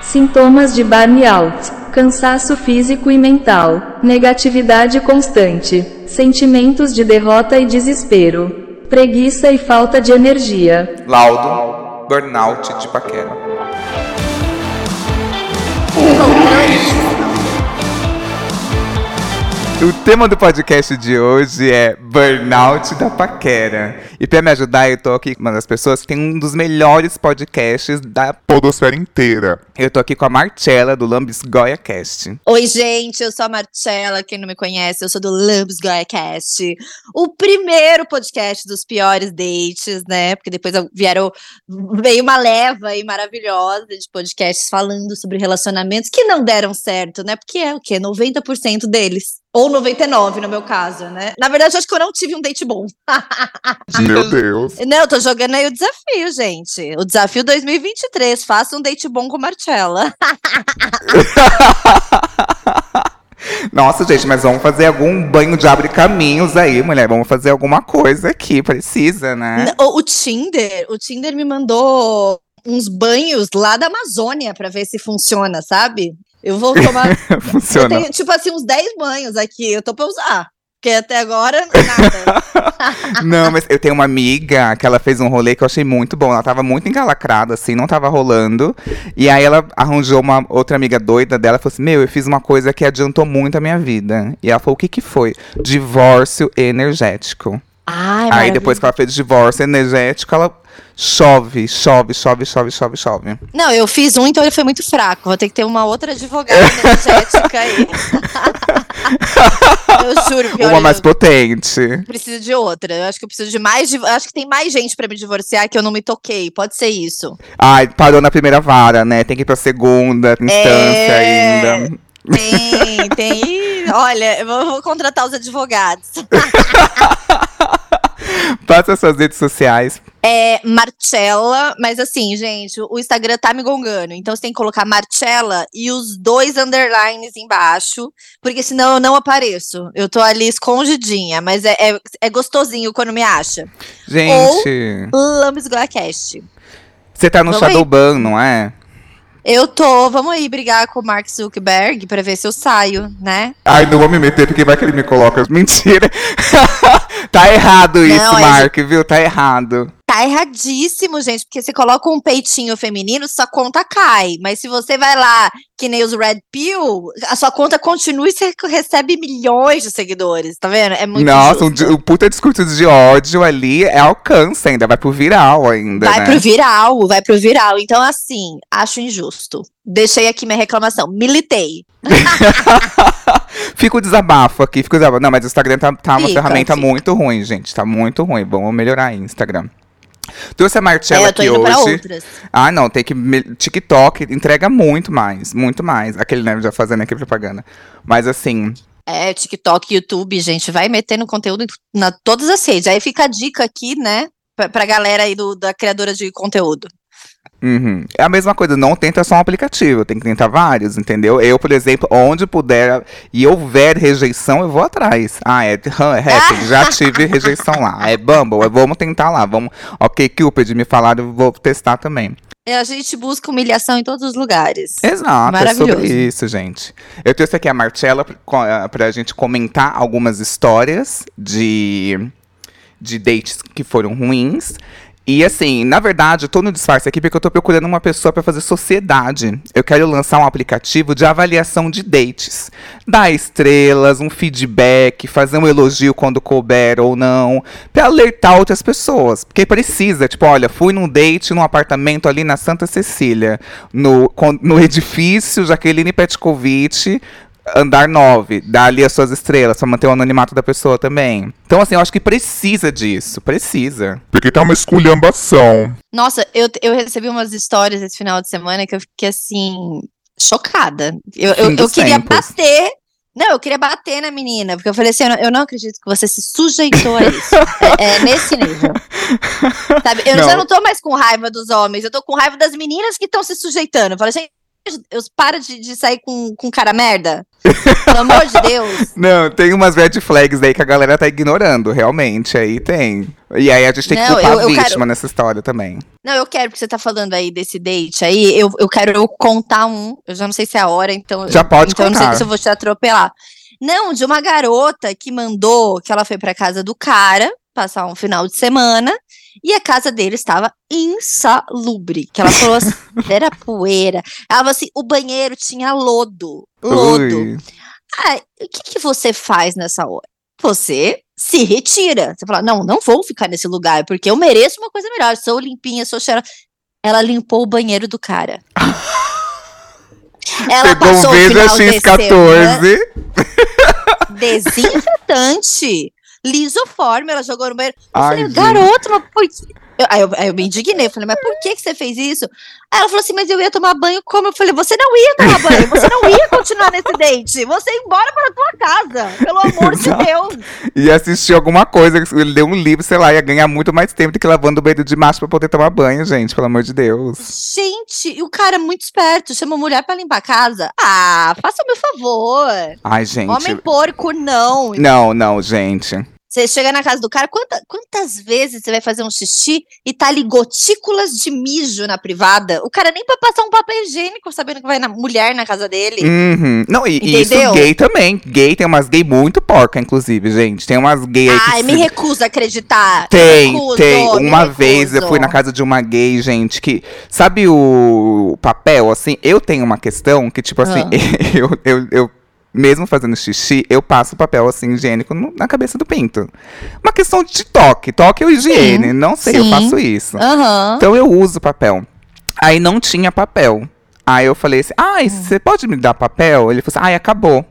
Sintomas de burnout: cansaço físico e mental, negatividade constante, sentimentos de derrota e desespero, preguiça e falta de energia. Laudo, burnout de paquera. O tema do podcast de hoje é Burnout da Paquera. E pra me ajudar, eu tô aqui com uma das pessoas que tem um dos melhores podcasts da podosfera inteira. Eu tô aqui com a Marcela, do Lambis Goya Cast. Oi, gente, eu sou a Marcela, quem não me conhece, eu sou do Lambis Goya Cast. O primeiro podcast dos piores dates, né? Porque depois vieram, veio uma leva aí maravilhosa de podcasts falando sobre relacionamentos que não deram certo, né? Porque é o quê? 90% deles. Ou 99, no meu caso, né? Na verdade, acho que não tive um date bom. Meu Deus. Não, eu tô jogando aí o desafio, gente. O desafio 2023. Faça um date bom com Marcella. Nossa, gente, mas vamos fazer algum banho de abre caminhos aí, mulher. Vamos fazer alguma coisa aqui, precisa, né? O, o Tinder, o Tinder me mandou uns banhos lá da Amazônia para ver se funciona, sabe? Eu vou tomar. Funciona. Eu tenho, tipo assim, uns 10 banhos aqui. Eu tô pra usar. Porque até agora, nada. não, mas eu tenho uma amiga que ela fez um rolê que eu achei muito bom. Ela tava muito encalacrada, assim, não tava rolando. E aí ela arranjou uma outra amiga doida dela e falou assim: Meu, eu fiz uma coisa que adiantou muito a minha vida. E ela falou: O que que foi? Divórcio energético. Ai, aí depois que ela fez divórcio energético, ela chove, chove, chove, chove, chove, chove. Não, eu fiz um, então ele foi muito fraco. Vou ter que ter uma outra advogada energética aí. eu juro. Pior, uma mais eu potente. Preciso de outra. Eu acho que eu preciso de mais. Acho que tem mais gente para me divorciar que eu não me toquei. Pode ser isso. Ai, parou na primeira vara, né? Tem que ir pra segunda instância é... ainda. Tem, tem. Olha, eu vou, contratar os advogados. Passa suas redes sociais. É Marcella, mas assim, gente, o Instagram tá me gongando. Então você tem que colocar Marcella e os dois underlines embaixo, porque senão eu não apareço. Eu tô ali escondidinha, mas é, é, é gostosinho quando me acha. Gente. Ou Lambis. Você tá no Vamos Shadowban, não é? Eu tô, vamos aí brigar com o Mark Zuckerberg pra ver se eu saio, né? Ai, não vou me meter, porque vai que ele me coloca. Mentira. tá errado isso, não, Mark, é... viu? Tá errado. Tá erradíssimo, gente, porque você coloca um peitinho feminino, sua conta cai. Mas se você vai lá, que nem os Red Pill, a sua conta continua e você recebe milhões de seguidores, tá vendo? É muito Nossa, um, um, puta discurso de ódio ali é alcance ainda, vai pro viral ainda. Vai né? pro viral, vai pro viral. Então, assim, acho injusto. Deixei aqui minha reclamação. Militei. Fica o desabafo aqui, fica o desabafo. Não, mas o Instagram tá, tá uma ferramenta fica. muito ruim, gente. Tá muito ruim. Vamos melhorar aí, Instagram. Trouxe a Marcela é, aqui hoje. Ah, não, tem que. TikTok entrega muito mais, muito mais. Aquele, né, já fazendo aqui propaganda. Mas assim. É, TikTok, YouTube, gente, vai metendo conteúdo na todas as redes. Aí fica a dica aqui, né, pra, pra galera aí do, da criadora de conteúdo. Uhum. É a mesma coisa, não tenta só um aplicativo, tem que tentar vários, entendeu? Eu, por exemplo, onde puder e houver rejeição, eu vou atrás. Ah, é Happn, já tive rejeição lá. É Bumble, vamos tentar lá. Vamos, ok, Cupid, me falaram, eu vou testar também. É, a gente busca humilhação em todos os lugares. Exato, é sobre isso, gente. Eu trouxe aqui a Marcela eh, a gente comentar algumas histórias de, de dates que foram ruins. E assim, na verdade, eu tô no disfarce aqui porque eu tô procurando uma pessoa para fazer sociedade. Eu quero lançar um aplicativo de avaliação de dates. Dar estrelas, um feedback, fazer um elogio quando couber ou não, para alertar outras pessoas. Porque precisa, tipo, olha, fui num date num apartamento ali na Santa Cecília, no, no edifício Jaqueline Petkovic, andar 9, dar ali as suas estrelas, pra manter o anonimato da pessoa também. Então, assim, eu acho que precisa disso, precisa. Porque tá uma esculhambação. Nossa, eu, eu recebi umas histórias esse final de semana que eu fiquei, assim, chocada. Eu, eu, eu queria bater não, eu queria bater na menina, porque eu falei assim: eu não, eu não acredito que você se sujeitou a isso. é, é, nesse nível. Sabe? Eu não. já não tô mais com raiva dos homens, eu tô com raiva das meninas que estão se sujeitando. Eu falei, gente, Deus, para de, de sair com, com cara merda. Pelo amor de Deus. Não, tem umas red flags aí que a galera tá ignorando, realmente. Aí tem. E aí a gente tem que Não, culpar eu- eu a vítima quero- nessa história também. Não, eu quero, porque você tá falando aí desse date aí, eu, eu quero contar um. Eu já não sei se é a hora, então. Já pode Então eu não sei se eu vou te atropelar. Não, de uma garota que mandou que ela foi pra casa do cara passar um final de semana e a casa dele estava insalubre. Que ela falou assim, era poeira. Ela falou assim, o banheiro tinha lodo. Lodo. Ui. Ah, o que, que você faz nessa hora? Você se retira. Você fala, não, não vou ficar nesse lugar, porque eu mereço uma coisa melhor. Sou limpinha, sou cheirosa. Ela limpou o banheiro do cara. Ela Pegou um passou o final de semana X14. desinfetante, lisoforme, ela jogou no banheiro. Eu Ai, falei, gente. garoto, mas por que? Eu, aí, eu, aí eu me indignei, eu falei, mas por que, que você fez isso? Aí ela falou assim, mas eu ia tomar banho como? Eu falei, você não ia tomar banho, você não ia continuar nesse date, você ia embora para a tua casa, pelo amor de Exato. Deus. E assistir alguma coisa, ele leu um livro, sei lá, ia ganhar muito mais tempo do que lavando o banheiro de macho pra poder tomar banho, gente, pelo amor de Deus. Gente, e o cara é muito esperto, chama a mulher pra limpar a casa. Ah, faça-me o favor. Ai, gente. Homem porco, não. Não, não, gente. Você chega na casa do cara, quanta- quantas vezes você vai fazer um xixi e tá ali gotículas de mijo na privada? O cara nem pra passar um papel higiênico sabendo que vai na mulher na casa dele. Uhum. Não, e, e isso gay também. Gay tem umas gay muito porca, inclusive, gente. Tem umas gay aí que Ai, me recuso a acreditar. Tem, recuso, tem. Uma vez eu fui na casa de uma gay, gente, que. Sabe o papel, assim? Eu tenho uma questão que, tipo assim, Ah. eu, eu, eu, mesmo fazendo xixi, eu passo papel assim, higiênico no- na cabeça do pinto. Uma questão de toque. Toque ou higiene. Sim, Não sei, eu sim. faço isso. Aham. Então eu uso papel. Aí não tinha papel. Aí eu falei assim: ai, Hum. você pode me dar papel? Ele falou assim: ai, acabou.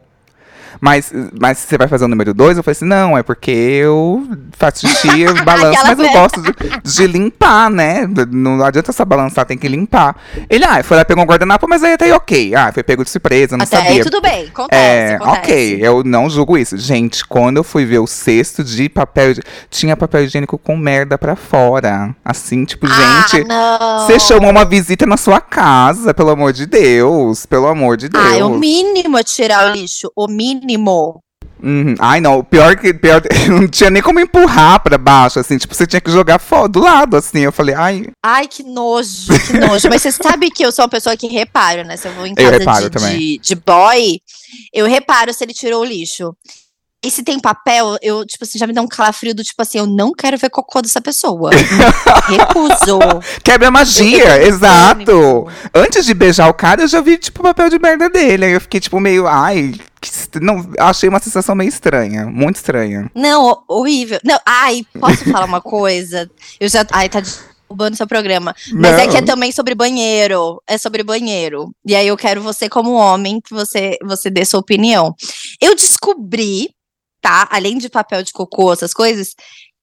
Mas, mas você vai fazer o número dois? Eu falei assim: não, é porque eu faço xixi, eu balanço, mas eu gosto de, de limpar, né? Não adianta só balançar, tem que limpar. Ele, ah, foi lá, pegou um guardanapo, mas aí até aí ok. Ah, foi pego de surpresa, não Até sabia. aí tudo bem, acontece, É, acontece. ok, eu não julgo isso. Gente, quando eu fui ver o cesto de papel, tinha papel higiênico com merda pra fora. Assim, tipo, gente, ah, não. você chamou uma visita na sua casa, pelo amor de Deus. Pelo amor de Deus. Ah, é o mínimo é tirar o lixo, o mínimo. Uhum. Ai, não, pior que pior, não tinha nem como empurrar pra baixo, assim, tipo, você tinha que jogar do lado, assim. Eu falei, ai, Ai, que nojo, que nojo. Mas você sabe que eu sou uma pessoa que reparo, né? Se eu vou em casa de, de, de boy, eu reparo se ele tirou o lixo. E se tem papel, eu, tipo assim, já me dá um calafrio do tipo assim, eu não quero ver cocô dessa pessoa. Recuso. quebra a magia, Eu- eu- exato. Antes de beijar o cara, eu já vi, tipo, o papel de merda dele. Aí eu fiquei, tipo, meio, ai, que est- não, achei uma sensação meio estranha, muito estranha. Não, ho- horrível. Não, ai, posso falar uma coisa? Eu já. Ai, tá derrubando seu programa. Mas é Não. que é também sobre banheiro. É sobre banheiro. E aí eu quero você, como homem, que você, você dê sua opinião. Eu descobri, tá? Além de papel de cocô, essas coisas,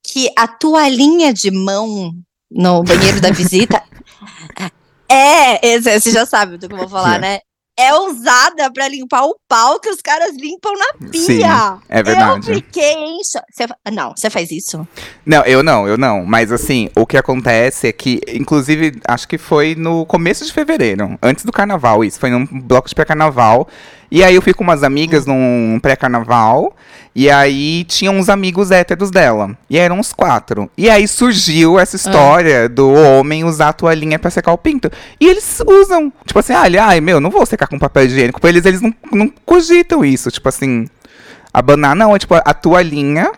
que a toalhinha de mão no banheiro da visita é. esse- Você já sabe do que eu vou falar, Sim. né? É usada pra limpar o pau que os caras limpam na pia. Sim, é verdade. Eu fiquei em fa- Não, você faz isso? Não, eu não, eu não. Mas assim, o que acontece é que, inclusive, acho que foi no começo de fevereiro, antes do carnaval, isso. Foi num bloco de pré-carnaval. E aí eu fui com umas amigas num pré-carnaval. E aí tinha uns amigos héteros dela. E eram uns quatro. E aí surgiu essa história do homem usar a toalhinha pra secar o pinto. E eles usam. Tipo assim, ah, ele, ai, meu, não vou secar com papel higiênico. Pra eles, eles não, não cogitam isso. Tipo assim, abanar, não. É tipo a toalhinha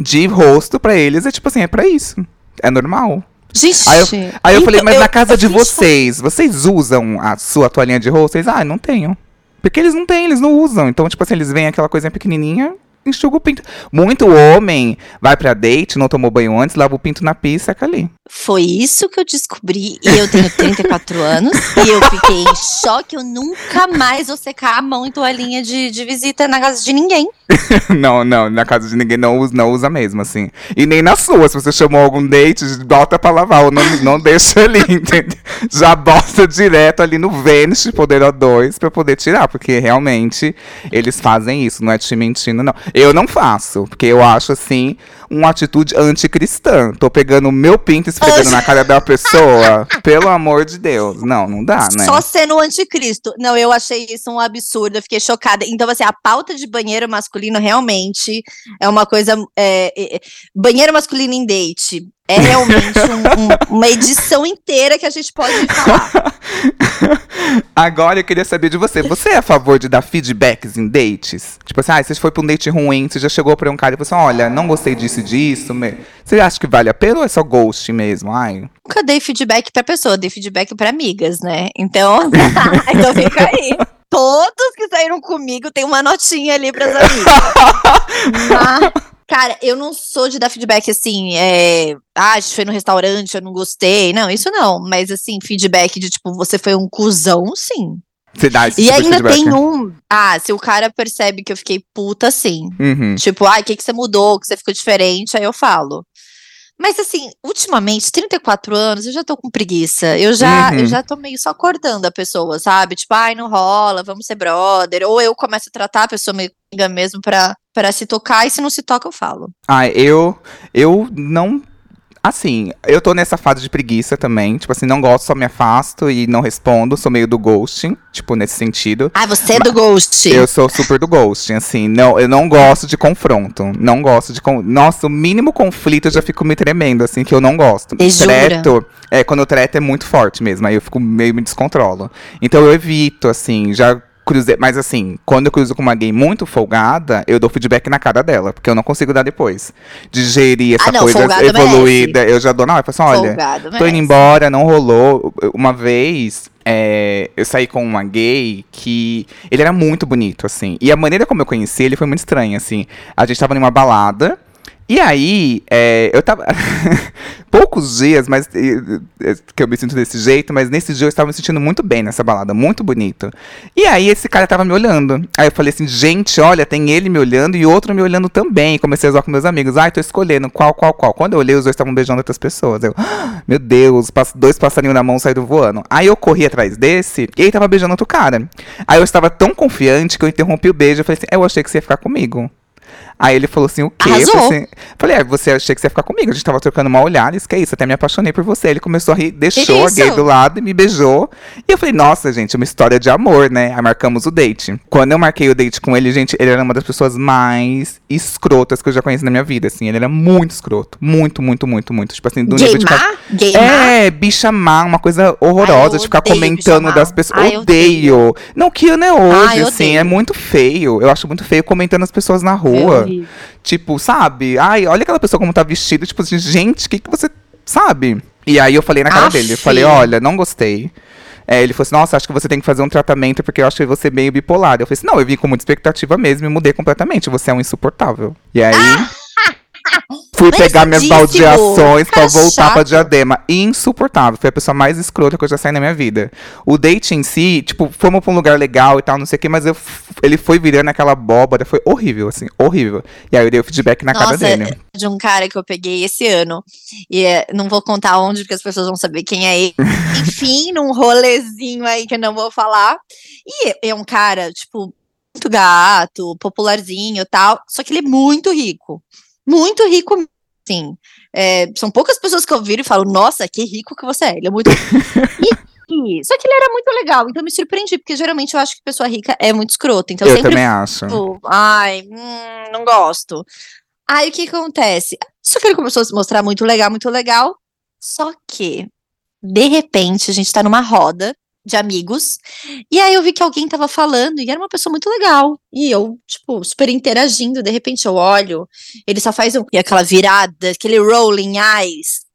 de rosto pra eles é tipo assim, é pra isso. É normal. Gente. Aí eu, aí eu falei, então, mas na casa de vocês, vocês usam a sua toalhinha de rosto? Vocês, ah, não tenho. Porque eles não têm, eles não usam. Então, tipo assim, eles veem aquela coisinha pequenininha, enxuga o pinto. Muito homem vai pra date, não tomou banho antes, lava o pinto na pia e seca ali. Foi isso que eu descobri. E eu tenho 34 anos. E eu fiquei em choque. Eu nunca mais vou secar a mão em toalhinha de, de visita na casa de ninguém. não, não, na casa de ninguém não usa, não usa mesmo, assim. E nem na sua, se você chamou algum date, bota pra lavar, ou não, não deixa ali, entendeu? Já bota direto ali no Vênus, Poder O2, pra poder tirar, porque realmente eles fazem isso, não é te mentindo, não. Eu não faço, porque eu acho, assim, uma atitude anticristã. Tô pegando o meu pinto e esfregando na cara da pessoa. Pelo amor de Deus. Não, não dá, né? Só sendo anticristo. Não, eu achei isso um absurdo, eu fiquei chocada. Então, assim, a pauta de banheiro masculino realmente é uma coisa. É, é, banheiro masculino em date. É realmente um, um, uma edição inteira que a gente pode falar. Agora eu queria saber de você. Você é a favor de dar feedbacks em dates? Tipo assim, ah, você foi pra um date ruim, você já chegou pra um cara e falou assim: olha, não gostei disso e disso. Você acha que vale a pena ou é só ghost mesmo? Ai. Nunca dei feedback pra pessoa, dei feedback pra amigas, né? Então, então fica aí. Todos que saíram comigo tem uma notinha ali pras amigas. Mas, cara, eu não sou de dar feedback assim, é. Ah, a gente foi no restaurante, eu não gostei. Não, isso não. Mas assim, feedback de tipo, você foi um cuzão, sim. Você dá esse E tipo ainda tem um. Ah, se o cara percebe que eu fiquei puta, sim. Uhum. Tipo, ai, o que, que você mudou, que você ficou diferente, aí eu falo. Mas assim, ultimamente, 34 anos, eu já tô com preguiça. Eu já, Uhum. eu já tô meio só acordando a pessoa, sabe? Tipo, ai, não rola, vamos ser brother. Ou eu começo a tratar a pessoa meio amiga mesmo pra, pra se tocar, e se não se toca, eu falo. Ah, eu. Eu não. Assim, eu tô nessa fase de preguiça também. Tipo assim, não gosto, só me afasto e não respondo. Sou meio do ghosting, tipo, nesse sentido. Ah, você é do Ghost. Eu sou super do ghosting, assim. Não, eu não gosto de confronto. Não gosto de. Con... Nossa, o mínimo conflito eu já fico me tremendo, assim, que eu não gosto. E jura? Treto. É, quando eu treto é muito forte mesmo. Aí eu fico meio me descontrolo. Então eu evito, assim, já. Cruzei, mas assim, quando eu cruzo com uma gay muito folgada, eu dou feedback na cara dela, porque eu não consigo dar depois. Digerir essa Ah, não, coisa evoluída, eu já dou, não, eu falo assim, olha, Folgado, Tô indo merece. embora, não rolou. Uma vez, é, eu saí com uma gay que. Ele era muito bonito, assim. E a maneira como eu conheci ele foi muito estranha, assim. A gente tava numa balada. E aí, é, eu tava. Poucos dias, mas. Que eu me sinto desse jeito, mas nesse dia eu estava me sentindo muito bem nessa balada, muito bonito. E aí, esse cara tava me olhando. Aí eu falei assim, gente, olha, tem ele me olhando e outro me olhando também. Comecei a zoar com meus amigos. Ai, tô escolhendo qual, qual, qual. Quando eu olhei, os dois estavam beijando outras pessoas. Eu, "Ah, meu Deus, dois passarinhos na mão saíram voando. Aí eu corri atrás desse e ele tava beijando outro cara. Aí eu estava tão confiante que eu interrompi o beijo. Eu falei assim, eu achei que você ia ficar comigo. Aí ele falou assim, o quê? Eu Arrasou. falei, assim, falei, é, você achei que você ia ficar comigo. A gente tava trocando uma olhada, isso que é isso, até me apaixonei por você. Ele começou a rir, deixou a isso? gay do lado e me beijou. E eu falei, nossa, gente, uma história de amor, né? Aí marcamos o date. Quando eu marquei o date com ele, gente, ele era uma das pessoas mais escrotas que eu já conheci na minha vida, assim. Ele era muito escroto. Muito, muito, muito, muito. Tipo assim, do nível de... Gay má? Gay má? É, bicha má, uma coisa horrorosa Ai, de ficar odeio comentando das pessoas. Ai, eu odeio. Não, que ano é hoje, Ai, assim, odeio. é muito feio. Eu acho muito feio comentando as pessoas na rua. Horrível. tipo, sabe? Ai, olha aquela pessoa como tá vestida, tipo assim, gente, o que, que você. Sabe? E aí eu falei na cara Aff. dele, eu falei, olha, não gostei. É, ele falou assim, nossa, acho que você tem que fazer um tratamento porque eu acho que você é meio bipolar. Eu falei assim, não, eu vim com muita expectativa mesmo e mudei completamente. Você é um insuportável. E aí. Fui pegar minhas baldeações pra Cara voltar pra diadema. Insuportável. Foi a pessoa mais escrota que eu já saí na minha vida. O date em si, tipo, fomos pra um lugar legal e tal, não sei o que, mas eu, ele foi virando aquela abóbora. Foi horrível, assim, horrível. E aí eu dei o feedback na cara Nossa, dele. de um cara que eu peguei esse ano. E é, não vou contar onde, porque as pessoas vão saber quem é ele. Enfim, num rolezinho aí que eu não vou falar. E é um cara, tipo, muito gato, popularzinho e tal. Só que ele é muito rico. Muito rico, sim. É, são poucas pessoas que eu viro e falo, nossa, que rico que você é. Ele é muito. e, só que ele era muito legal, então me surpreendi, porque geralmente eu acho que pessoa rica é muito escrota. Então eu sempre também acho. tipo, ai, hum, não gosto. Aí o que acontece? Só que ele começou a se mostrar muito legal, muito legal. Só que, de repente, a gente tá numa roda de amigos. E aí eu vi que alguém tava falando e era uma pessoa muito legal. E eu, tipo, super interagindo. De repente eu olho, ele só faz um, e aquela virada, aquele rolling eyes.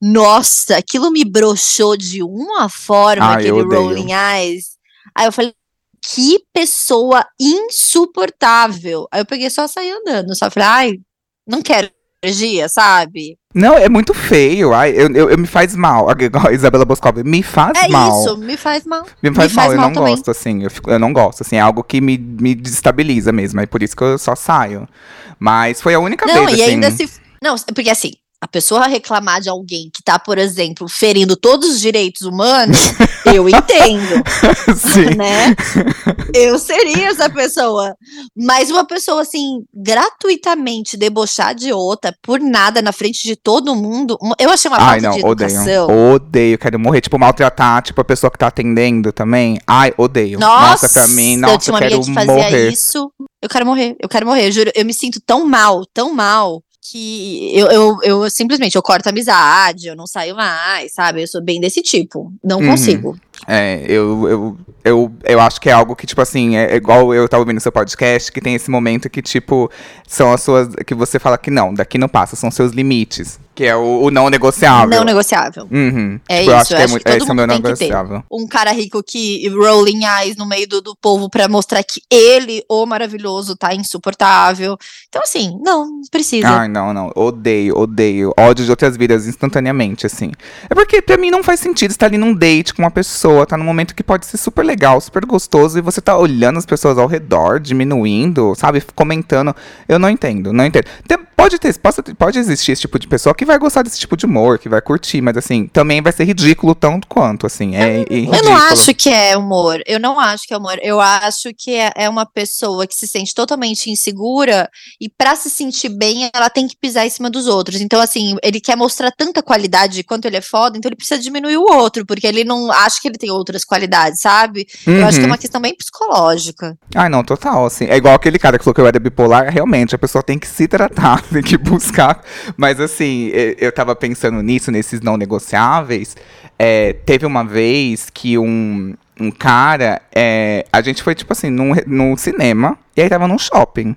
Nossa, aquilo me broxou de uma forma, Ah, aquele rolling eyes. Aí eu falei, que pessoa insuportável. Aí eu peguei só saí andando, só falei, ai, não quero energia, sabe? Não, é muito feio. Ai, eu, eu, eu- me faz mal. A Isabela Boscov, me faz É mal. isso, me faz mal. Me faz me mal, faz eu mal não também. gosto, assim. Eu, fico- eu não gosto, assim. É algo que me, me desestabiliza mesmo. É por isso que eu só saio. Mas foi a única Não, vez, e assim. ainda se. Não, porque assim, a pessoa reclamar de alguém que tá, por exemplo, ferindo todos os direitos humanos, Eu entendo, Sim. né? Eu seria essa pessoa. Mas uma pessoa, assim, gratuitamente debochar de outra por nada na frente de todo mundo, eu achei uma falta Ai, não, de odeio. educação. Odeio, quero morrer. Tipo, maltratar, tipo, a pessoa que tá atendendo também. Ai, odeio. Nossa, pra mim, eu nossa, tinha uma quero amiga que fazia morrer. isso. Eu quero morrer, eu quero morrer, eu juro. Eu me sinto tão mal, tão mal, que eu, eu, eu simplesmente eu corto a amizade, eu não saio mais, sabe? Eu sou bem desse tipo. Não Uhum. consigo. É, eu, eu, eu, eu acho que é algo que, tipo assim, é igual eu tava ouvindo seu podcast, que tem esse momento que, tipo, são as suas. que você fala que não, daqui não passa, são seus limites. Que é o, o não negociável. Não negociável. Uhum. É Tipo, eu isso, acho eu que é acho que todo Esse é o meu ter. negociável. Um cara rico que rolling eyes no meio do, do povo pra mostrar que ele, o maravilhoso, tá insuportável. Então, assim, não, não precisa. Ai, não, não. Odeio, odeio. Ódio de outras vidas instantaneamente, assim. É porque pra mim não faz sentido estar ali num date com uma pessoa, tá num momento que pode ser super legal, super gostoso, e você tá olhando as pessoas ao redor, diminuindo, sabe? Comentando. Eu não entendo, não entendo. Tem- pode ter, ter- pode existir esse tipo de pessoa que vai gostar desse tipo de humor, que vai curtir, mas assim, também vai ser ridículo tanto quanto, assim. É, é Eu ridículo. não acho que é humor. Eu não acho que é humor. Eu acho que é, é uma pessoa que se sente totalmente insegura e pra se sentir bem, ela tem que pisar em cima dos outros. Então, assim, ele quer mostrar tanta qualidade quanto ele é foda, então ele precisa diminuir o outro, porque ele não acha que ele tem outras qualidades, sabe? Eu acho que é Uhum. uma questão bem psicológica. Ai, não, total, assim. É igual aquele cara que falou que eu era bipolar. Realmente, a pessoa tem que se tratar, tem que buscar. Mas, assim, eu tava pensando nisso, nesses não negociáveis. É, teve uma vez que um, um cara. é, a gente foi, tipo assim, num, num cinema. E aí tava num shopping.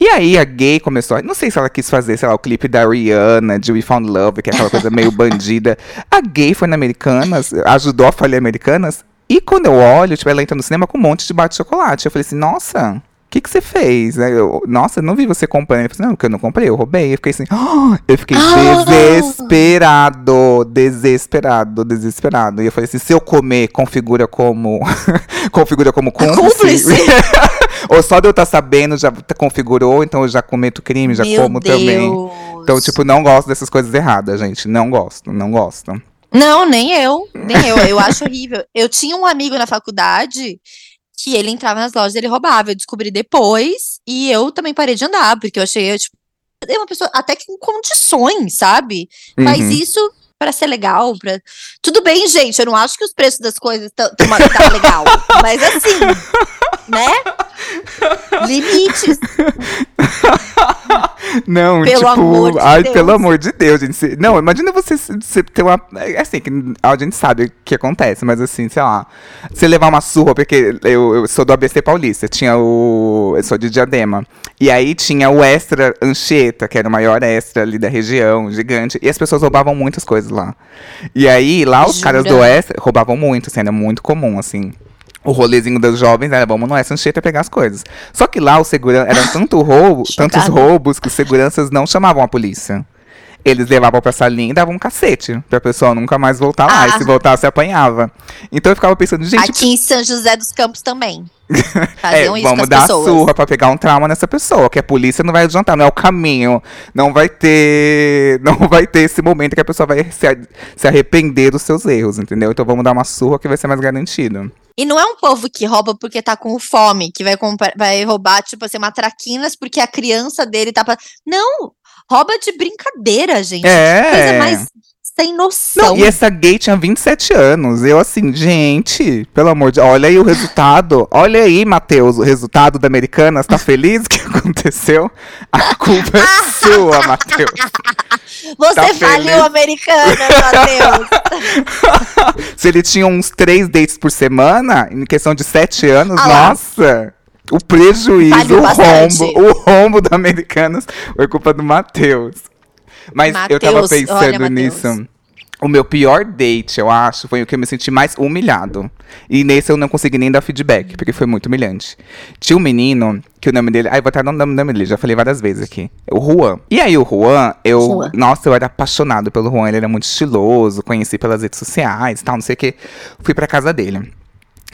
E aí a gay começou. a- Não sei se ela quis fazer, sei lá, o clipe da Rihanna, de We Found Love, que é aquela coisa meio bandida. A gay foi na Americanas, ajudou a falhar Americanas. E quando eu olho, tipo, ela entra no cinema com um monte de bate de chocolate. Eu falei assim, nossa, que, que você fez? Aí eu, nossa, eu não vi você comprando. Eu falei, não, porque eu não comprei, eu roubei. Eu fiquei assim, "Ah!" eu fiquei Ah! desesperado, desesperado, desesperado. E eu falei assim, se eu comer, configura como. configura como cúmplice. Cúmplice? Ou só de eu estar sabendo já t- configurou, então eu já cometo crime, já Meu como Deus. também. Então, tipo, não gosto dessas coisas erradas, gente. Não gosto, não gosto. Não, nem eu, nem eu. Eu acho horrível. Eu tinha um amigo na faculdade que ele entrava nas lojas e ele roubava. Eu descobri depois e eu também parei de andar, porque eu achei, eu, tipo, é uma pessoa até que com condições, sabe? Faz Uhum. isso pra ser legal, pra... Tudo bem, gente, eu não acho que os preços das coisas estão tá legal, mas assim, né? Limites. Não, Pelo tipo, amor de ai, Deus. pelo amor de Deus, gente. Se- Não, imagina você, ter uma. é Assim, que a gente sabe o que acontece, mas assim, sei lá. Você levar uma surra, porque eu, eu sou do ABC Paulista, tinha o. Eu sou de Diadema. E aí tinha o Extra Anchieta, que era o maior extra ali da região, gigante. E as pessoas roubavam muitas coisas lá. E aí, lá os caras do Jura? Extra roubavam muito, assim, era muito comum, assim. O rolezinho dos jovens era vamos no Extra Anchieta pegar as coisas. Só que lá o segurança era tanto roubo, tantos roubos que os seguranças não chamavam a polícia. Eles levavam pra salinha e davam um cacete pra pessoa nunca mais voltar lá. E Ah. se voltasse, apanhava. Então eu ficava pensando, gente, Aqui em São José dos Campos também. é, vamos as dar pessoas. surra pra pegar um trauma nessa pessoa, que a polícia não vai adiantar, não é o caminho. Não vai ter. Não vai ter esse momento que a pessoa vai se, arrepender dos seus erros, entendeu? Então vamos dar uma surra que vai ser mais garantido. E não é um povo que rouba porque tá com fome, que vai, comprar, vai roubar, tipo assim, uma traquinas porque a criança dele tá. Pra... Não! Rouba de brincadeira, gente. É. Coisa mais sem noção. Não, e essa gay tinha 27 anos. Eu assim, gente, pelo amor de Olha aí o resultado. Olha aí, Matheus, o resultado da Americanas. Tá feliz que aconteceu? A culpa é sua, Matheus. Você tá faliu feliz? americana, Matheus. Se ele tinha uns três dates por semana, em questão de sete anos, Ah nossa! O prejuízo, o rombo, o rombo da Americanas foi culpa do Matheus. Mas eu tava Mateus, pensando olha, Mateus. nisso. O meu pior date, eu acho, foi o que eu me senti mais humilhado. E nesse eu não consegui nem dar feedback, porque foi muito humilhante. Tinha um menino, que o nome dele. Ai, vou até dar o nome dele, já falei várias vezes aqui. O Juan. E aí, o Juan, eu. Juan. Nossa, eu era apaixonado pelo Juan, ele era muito estiloso, conheci pelas redes sociais e tal, não sei o quê. Fui pra casa dele.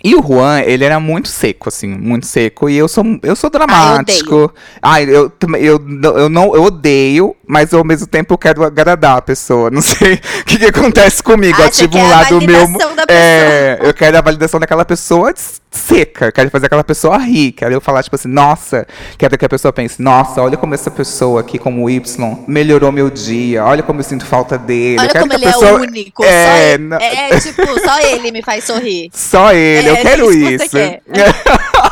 E o Juan, ele era muito seco, assim, muito seco. E eu sou, eu sou dramático. Ai, eu, eu, eu, eu não eu odeio, mas ao mesmo tempo eu quero agradar a pessoa. Não sei o que, que acontece comigo. Ah, Ativo um lado meu. É, eu quero a validação daquela pessoa seca. Quero fazer aquela pessoa rir. Quero eu falar, tipo assim, nossa. Quero que a pessoa pense, nossa, olha como essa pessoa aqui, como Y, melhorou meu dia. Olha como eu sinto falta dele. Olha como que ele a pessoa... é único. É, só ele, não- é, tipo, só ele me faz sorrir. Só ele, É, eu quero isso que isso. você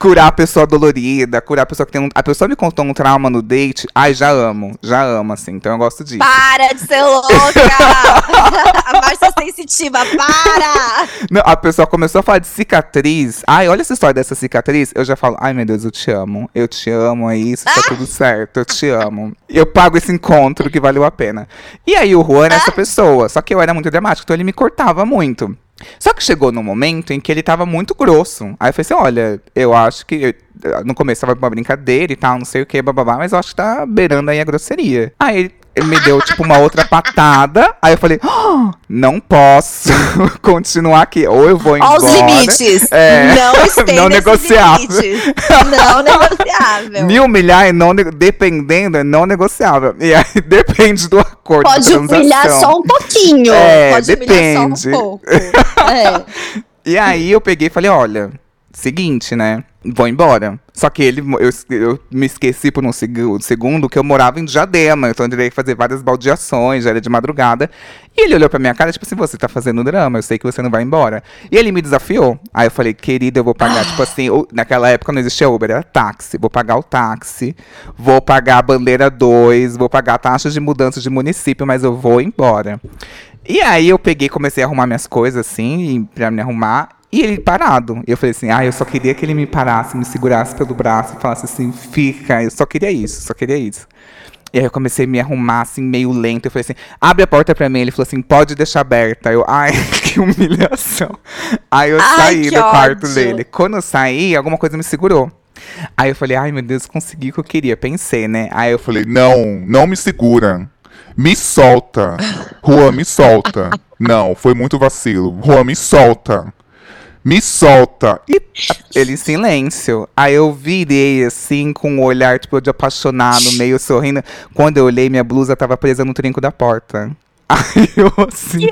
curar a pessoa dolorida, curar a pessoa que tem um. A pessoa me contou um trauma no date. Ai, já amo, já amo, assim. Então eu gosto disso. Para de ser louca! a Márcia sensitiva, para! Não, a pessoa começou a falar de cicatriz. Ai, olha essa história dessa cicatriz. Eu já falo, ai meu Deus, eu te amo. Eu te amo, é isso, tá tudo certo, eu te amo. Eu pago esse encontro que valeu a pena. E aí o Juan era essa pessoa. Só que eu era muito dramático, então ele me cortava muito. Só que chegou num momento em que ele tava muito grosso. Aí eu falei assim: olha, eu acho que. No começo tava uma brincadeira e tal, não sei o que, bababá, mas eu acho que tá beirando aí a grosseria. Aí me deu, tipo, uma outra patada. Aí eu falei: "Ah, não posso continuar aqui. Ou eu vou embora. Ó os limites. É, Não estenda não negociável. Não negociável. Me humilhar é não, dependendo, é não negociável. E aí depende do acordo. Pode humilhar só um pouquinho. É, Pode humilhar depende. só um pouco. É. E aí eu peguei e falei, olha, seguinte, né? Vou embora. Só que ele, eu, eu me esqueci por um segu- segundo que eu morava em Diadema, então eu teria que fazer várias baldeações, já era de madrugada. E ele olhou pra minha cara, tipo assim, você tá fazendo drama, eu sei que você não vai embora. E ele me desafiou. Aí eu falei, querido, eu vou pagar, tipo assim, o- naquela época não existia Uber, era táxi. Vou pagar o táxi, vou pagar a bandeira 2, vou pagar a taxa de mudança de município, mas eu vou embora. E aí eu peguei, comecei a arrumar minhas coisas, assim, pra me arrumar. E ele parado. E eu falei assim, ah, eu só queria que ele me parasse, me segurasse pelo braço e falasse assim, fica. Eu só queria isso, só queria isso. E aí eu comecei a me arrumar, assim, meio lento. Eu falei assim, abre a porta pra mim. Ele falou assim, pode deixar aberta. Eu, ai, que humilhação. Aí eu Ai, saí do quarto ódio. dele. Quando eu saí, alguma coisa me segurou. Aí eu falei, ai meu Deus, consegui o que eu queria. Pensei, né? Aí eu falei, Não, não me segura. Me solta. Juan, me solta. Não, foi muito vacilo. Juan, me solta. Me solta. E ele em silêncio. Aí eu virei assim, com um olhar tipo de apaixonado, meio sorrindo. Quando eu olhei, minha blusa tava presa no trinco da porta. Aí eu assim.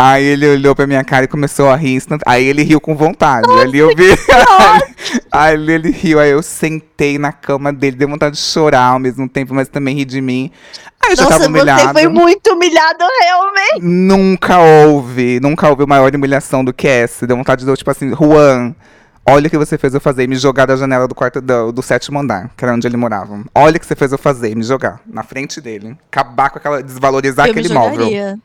Aí ele olhou pra minha cara e começou a rir. instant- Aí ele riu com vontade. Ali eu vi. Aí ele riu. Aí eu sentei na cama dele, deu vontade de chorar ao mesmo tempo, mas também ri de mim. Aí eu já tava Nossa, humilhado. você foi muito humilhado realmente. Nunca houve, nunca houve maior humilhação do que essa. Deu vontade de tipo assim, Juan, olha o que você fez eu fazer. Me jogar da janela do quarto do, do sétimo andar, que era onde ele morava. Olha o que você fez eu fazer, me jogar na frente dele. Acabar com aquela. desvalorizar Eu me aquele móvel.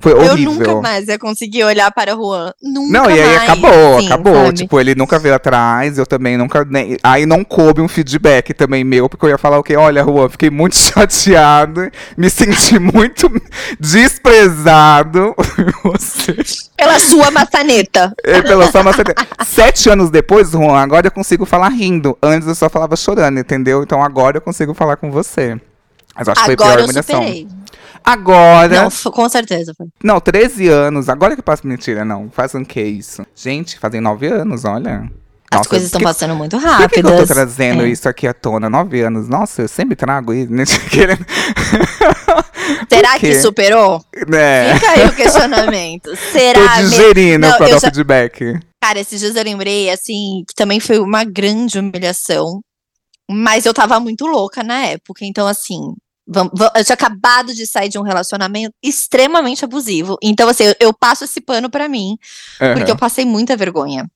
Foi Eu horrível. nunca mais ia conseguir olhar para o Juan. Nunca Não, e aí mais, acabou, assim, acabou. sabe? Tipo, ele nunca veio atrás, eu também nunca. Nem... Aí não coube um feedback também meu, porque eu ia falar o quê? Olha, Juan, fiquei muito chateado, me senti muito desprezado. Pela sua maçaneta. É, pela sua maçaneta. Sete anos depois, Juan, agora eu consigo falar rindo. Antes eu só falava chorando, entendeu? Então agora eu consigo falar com você. Mas eu acho que foi a pior eu humilhação. superei. Agora. Não, com certeza. Não, 13 anos. Agora que passa. Mentira, não. Faz um que isso? Gente, fazem 9 anos, olha. As Nossa, coisas estão passando muito Por que, que eu tô trazendo É. isso aqui à tona? 9 anos. Nossa, eu sempre trago isso. né? Será que superou? né? Fica aí o questionamento. Tô Será mesmo? digerindo Não, pra eu dar já- feedback. Cara, esses dias eu lembrei, assim, que também foi uma grande humilhação. Mas eu tava muito louca na época. Então, assim, eu tinha acabado de sair de um relacionamento extremamente abusivo. Então, assim, eu, eu passo esse pano pra mim, porque Aham. eu passei muita vergonha.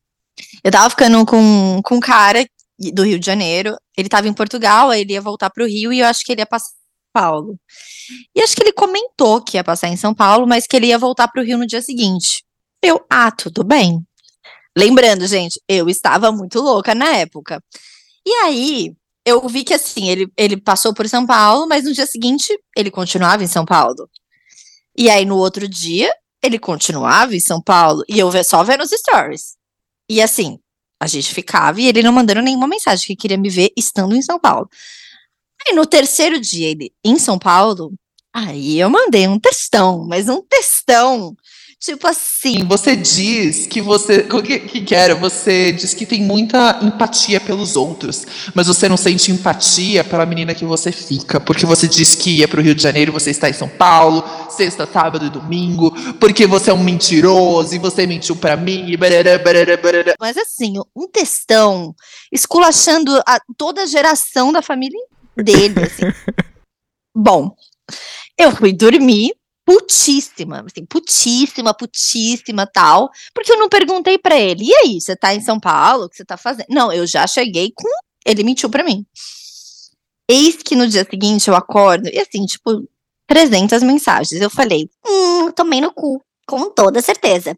Eu tava ficando com, com um cara do Rio de Janeiro. Ele tava em Portugal, aí ele ia voltar pro Rio e eu acho que ele ia passar em São Paulo. E acho que ele comentou que ia passar em São Paulo, mas que ele ia voltar pro Rio no dia seguinte. Eu, ah, tudo bem. Lembrando, gente, eu estava muito louca na época. E aí, eu vi que assim, ele, ele passou por São Paulo, mas no dia seguinte ele continuava em São Paulo. E aí, no outro dia, ele continuava em São Paulo. E eu só vendo os stories. E assim, a gente ficava e ele não mandando nenhuma mensagem que queria me ver estando em São Paulo. Aí no terceiro dia, ele em São Paulo, aí eu mandei um textão, mas um textão. Tipo assim. Você diz que você. O que, que, era? Você diz que tem muita empatia pelos outros, mas você não sente empatia pela menina que você fica. Porque você diz que ia pro Rio de Janeiro, você está em São Paulo, sexta, sábado e domingo, porque você é um mentiroso e você mentiu para mim. E barará, barará, barará. Mas assim, um textão esculachando a, toda a geração da família dele, assim. Bom, eu fui dormir putíssima, assim, putíssima, putíssima, tal, porque eu não perguntei para ele, e aí, você tá em São Paulo, o que você tá fazendo? Não, eu já cheguei com, ele mentiu para mim. Eis que no dia seguinte eu acordo, e assim, tipo, 300 mensagens, eu falei, hum, tomei no cu, com toda certeza.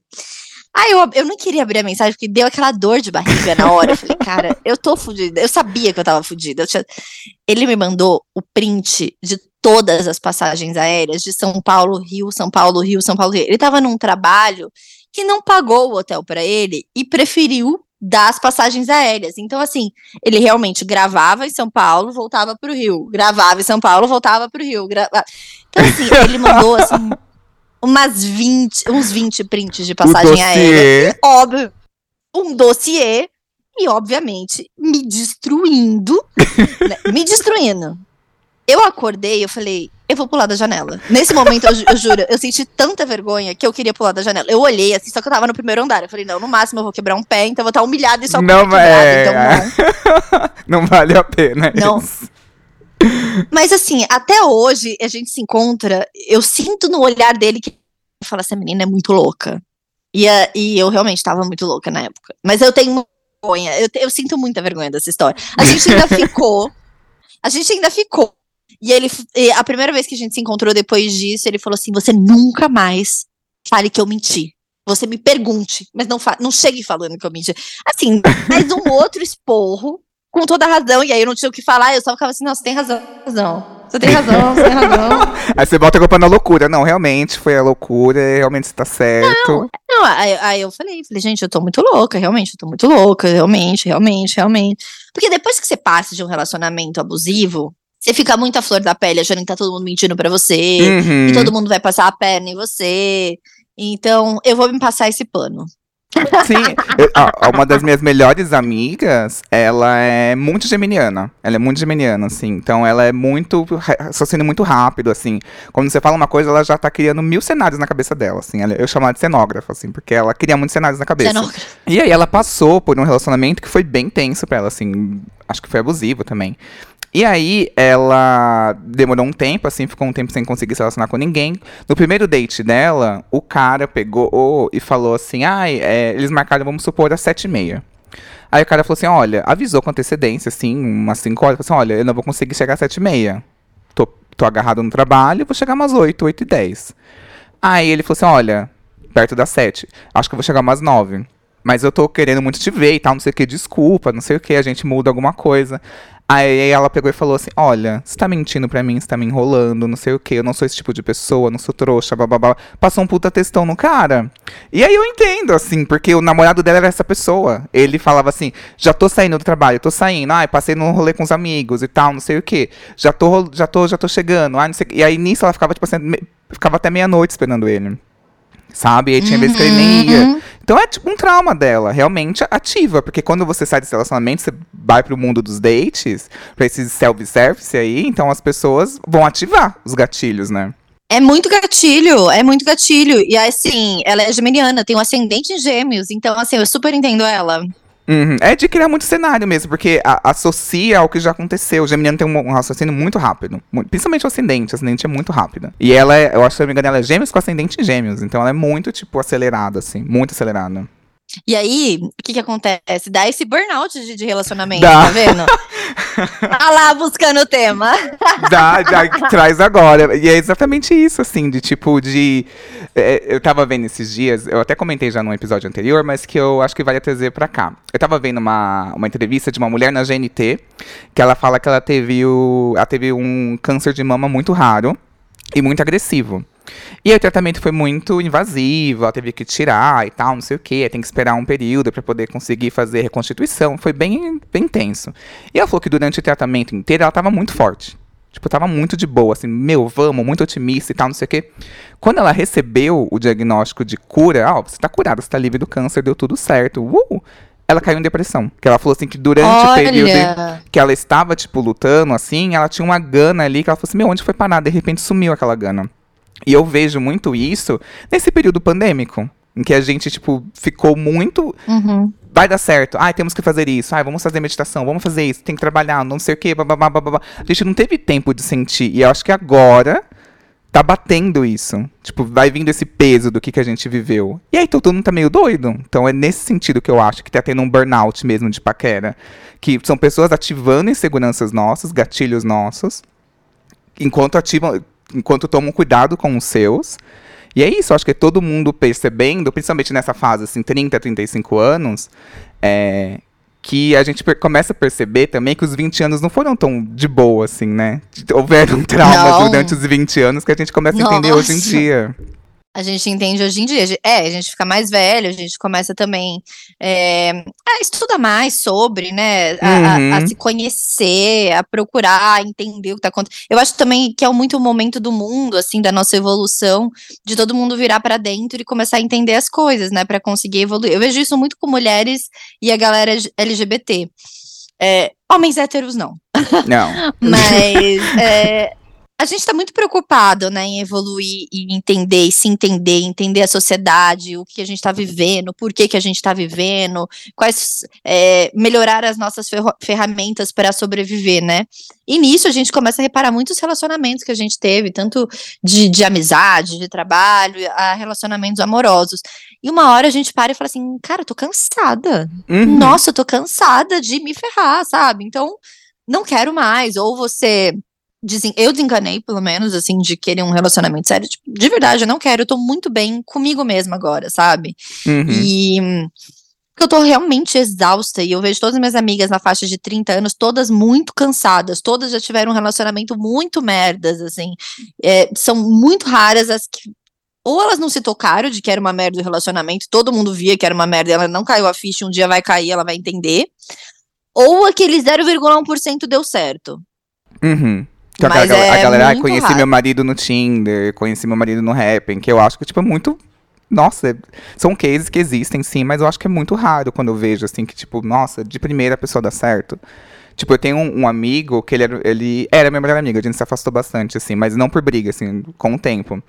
Aí eu, eu não queria abrir a mensagem, porque deu aquela dor de barriga na hora. Eu falei, cara, eu tô fudida. Eu sabia que eu tava fudida. Tinha... Ele me mandou o print de todas as passagens aéreas de São Paulo, Rio, São Paulo, Rio, São Paulo, Rio. Ele tava num trabalho que não pagou o hotel para ele e preferiu dar as passagens aéreas. Então, assim, ele realmente gravava em São Paulo, voltava pro Rio. Gravava em São Paulo, voltava pro Rio. Grava... Então, assim, ele mandou, assim, umas 20, uns 20 prints de passagem aérea. Óbvio, um dossiê. E, obviamente, me destruindo. né, me destruindo. Eu acordei, eu falei, eu vou pular da janela. Nesse momento, eu, eu, juro, eu senti tanta vergonha que eu queria pular da janela. Eu olhei assim, só que eu tava no primeiro andar. Eu falei, não, no máximo eu vou quebrar um pé, então eu vou estar humilhada e só não, quebrada, é, então não. não vale a pena. Não. isso. Mas assim, até hoje a gente se encontra, eu sinto no olhar dele que fala, essa menina é muito louca. E, a, e eu realmente estava muito louca na época. Mas eu tenho vergonha, eu, te- eu sinto muita vergonha dessa história. A gente ainda ficou, a gente ainda ficou. E ele, a primeira vez que a gente se encontrou depois disso, ele falou assim: você nunca mais fale que eu menti. Você me pergunte, mas não, não chegue falando que eu menti. Assim, mais um outro esporro, com toda a razão. E aí eu não tinha o que falar, eu só ficava assim: não, você tem razão, razão. Você tem razão, você tem razão. Aí você bota a culpa na loucura. Não, realmente foi a loucura, realmente você tá certo. Não, aí, aí eu falei, falei, gente, eu tô muito louca, realmente, eu tô muito louca, realmente, realmente, realmente. Porque depois que você passa de um relacionamento abusivo, você fica muito à flor da pele, achando que tá todo mundo mentindo pra você, Uhum. e todo mundo vai passar a perna em você. Então, eu vou me passar esse pano. Sim, eu- ó, uma das minhas melhores amigas, ela é muito geminiana. Ela é muito geminiana, assim. Então ela é muito. ra- raciocínio muito rápido, assim. Quando você fala uma coisa, ela já tá criando mil cenários na cabeça dela, assim. Ela- eu chamo ela de cenógrafa, assim, porque ela cria muitos cenários na cabeça. Cenógrafa. E aí ela passou por um relacionamento que foi bem tenso pra ela, assim. Acho que foi abusivo também. E aí ela demorou um tempo, assim, ficou um tempo sem conseguir se relacionar com ninguém. No primeiro date dela, o cara pegou e falou assim: ai, é, eles marcaram, vamos supor, às sete e meia. Aí o cara falou assim: olha, avisou com antecedência, assim, umas 5 horas. Falou assim: olha, eu não vou conseguir chegar às sete e meia. Tô, tô agarrado no trabalho, vou chegar umas 8, 8 e 10. Aí ele falou assim: olha, perto das 7, acho que eu vou chegar umas 9. Mas eu tô querendo muito te ver e tal, não sei o que, desculpa, não sei o que, a gente muda alguma coisa. Aí ela pegou e falou assim: Olha, você tá mentindo pra mim, você tá me enrolando, não sei o que, eu não sou esse tipo de pessoa, não sou trouxa, bababá. Passou um puta textão no cara. E aí eu entendo, assim, porque o namorado dela era essa pessoa. Ele falava assim: Já tô saindo do trabalho, tô saindo, ai, passei num rolê com os amigos e tal, não sei o que. Já tô, já tô, já tô chegando, ai, não sei o quê. E aí nisso ela ficava, tipo assim, ficava até meia-noite esperando ele. Sabe? E aí tinha vezes que ele nem ia. Então é tipo um trauma dela, realmente ativa, porque quando você sai desse relacionamento, você vai pro mundo dos dates, pra esses self-service aí, então as pessoas vão ativar os gatilhos, né? É muito gatilho, é muito gatilho. E assim, ela é geminiana, tem um ascendente em gêmeos, então assim, eu super entendo ela. Uhum. É de criar muito cenário mesmo, porque a- associa ao que já aconteceu. O Geminiano tem um, um raciocínio muito rápido. mu- Principalmente o ascendente. O ascendente é muito rápido. E ela é, eu acho que se eu me engano, ela é gêmeos com ascendente em gêmeos. Então ela é muito, tipo, acelerada, assim. Muito acelerada. E aí, o que que acontece? Dá esse burnout de, de relacionamento, Dá. tá vendo? tá lá buscando o tema. Dá, dá, traz agora. E é exatamente isso, assim, de tipo de. é, eu tava vendo esses dias, eu até comentei já num episódio anterior, mas que eu acho que vale trazer pra cá. Eu tava vendo uma, uma entrevista de uma mulher na GNT, que ela fala que ela teve, o, ela teve um câncer de mama muito raro e muito agressivo. E aí o tratamento foi muito invasivo, ela teve que tirar e tal, não sei o quê, tem que esperar um período pra poder conseguir fazer reconstituição, foi bem, bem tenso. E ela falou que durante o tratamento inteiro ela tava muito forte. Tipo, tava muito de boa, assim, meu, vamos, muito otimista e tal, não sei o quê. Quando ela recebeu o diagnóstico de cura, ó, você tá curada, você tá livre do câncer, deu tudo certo. Uh! Ela caiu em depressão. Que ela falou assim que durante o período Olha, que ela estava, tipo, lutando, assim, ela tinha uma gana ali que ela falou assim, meu, onde foi parar? De repente sumiu aquela gana. E eu vejo muito isso nesse período pandêmico. Em que a gente, tipo, ficou muito uhum. vai dar certo. Ai, temos que fazer isso. Ai, vamos fazer meditação, vamos fazer isso, tem que trabalhar, não sei o quê, babá, babá. A gente não teve tempo de sentir. E eu acho que agora tá batendo isso. Tipo, vai vindo esse peso do que, que a gente viveu. E aí, todo mundo tá meio doido. Então é nesse sentido que eu acho que tá tendo um burnout mesmo de paquera. Que são pessoas ativando inseguranças nossas, gatilhos nossos, enquanto ativam, enquanto tomam cuidado com os seus. E é isso, acho que é todo mundo percebendo, principalmente nessa fase, assim, 30, 35 anos, é, que a gente começa a perceber também que os 20 anos não foram tão de boa, assim, né? Houveram traumas Não. durante os 20 anos que a gente começa a entender hoje em Nossa. dia. A gente entende hoje em dia. É, a gente fica mais velho, a gente começa também é, a estudar mais sobre, né? A, a- a Uhum. se conhecer, a procurar, entender o que tá acontecendo. Eu acho também que é muito o momento do mundo, assim, da nossa evolução, de todo mundo virar pra dentro e começar a entender as coisas, né? Pra conseguir evoluir. Eu vejo isso muito com mulheres e a galera LGBT. É, homens héteros não. Não. Mas é, a gente está muito preocupado, né, em evoluir e entender, e se entender, entender a sociedade, o que a gente está vivendo, por que, que a gente está vivendo, quais é, melhorar as nossas ferramentas para sobreviver, né? E nisso a gente começa a reparar muitos relacionamentos que a gente teve, tanto de, de amizade, de trabalho, a relacionamentos amorosos. E uma hora a gente para e fala assim, cara, eu tô cansada. Uhum. Nossa, eu tô cansada de me ferrar, sabe? Então, não quero mais. Ou você. Desen... Eu desencanei, pelo menos, assim, de querer um relacionamento sério. Tipo, de verdade, eu não quero. Eu tô muito bem comigo mesma agora, sabe? Uhum. E. porque eu tô realmente exausta. E eu vejo todas as minhas amigas na faixa de 30 anos, todas muito cansadas. Todas já tiveram um relacionamento muito merdas, assim. É, são muito raras as que. Ou elas não se tocaram de que era uma merda o relacionamento, todo mundo via que era uma merda, e ela não caiu a ficha, um dia vai cair, ela vai entender. Ou aquele 0,1% deu certo. Uhum. Então, Mas aquela- a é galera, ah, conheci raro. meu marido no Tinder, conheci meu marido no Happn, que eu acho que, tipo, é muito. Nossa, é- são cases que existem, sim, mas eu acho que é muito raro quando eu vejo, assim, que, tipo, nossa, de primeira a pessoa dá certo. Tipo, eu tenho um, um amigo que ele era, ele era meu melhor amigo, a gente se afastou bastante, assim, mas não por briga, assim, com o tempo.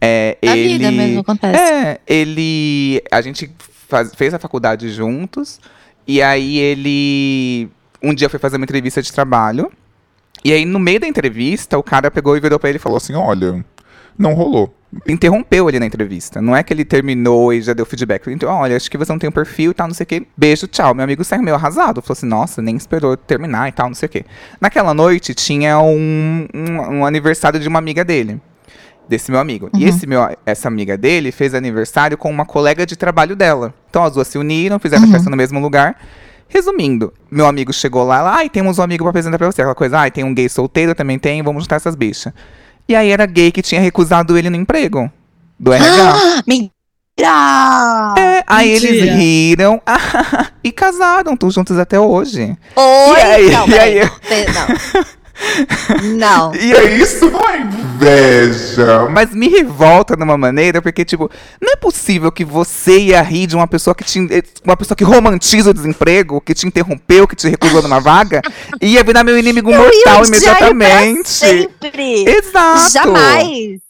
É, A ele, vida mesmo acontece. É, ele. A gente faz- fez a faculdade juntos. E aí ele. Um dia foi fazer uma entrevista de trabalho. E aí, no meio da entrevista, o cara pegou e virou pra ele e falou Falou assim: olha, não rolou. interrompeu ele na entrevista. Não é que ele terminou e já deu feedback. Então, olha, acho que você não tem um perfil e tal, não sei o quê. Beijo, tchau. Meu amigo saiu meio arrasado. Falou assim, nossa, nem esperou terminar e tal, não sei o quê. Naquela noite, tinha um, um, um aniversário de uma amiga dele. Desse meu amigo. E Uhum. esse meu, essa amiga dele fez aniversário com uma colega de trabalho dela. Então as duas se uniram, fizeram a Uhum. festa no mesmo lugar. Resumindo, meu amigo chegou lá, ela, ai, temos um amigo pra apresentar pra você. Aquela coisa, ai, tem um gay solteiro, também tem, vamos juntar essas bichas. E aí era gay que tinha recusado ele no emprego. Do RH. Ah, mentira! É, aí Mentira. eles riram e casaram, estão juntos até hoje. Oi! E aí? Não, E aí? Pe- Não. não. E É isso, é inveja. Mas me revolta de uma maneira, porque, tipo, não é possível que você ia rir de uma pessoa que te, uma pessoa que romantiza o desemprego, que te interrompeu, que te recusou numa vaga, e ia virar meu inimigo Eu mortal imediatamente. Sempre. Exato. Jamais.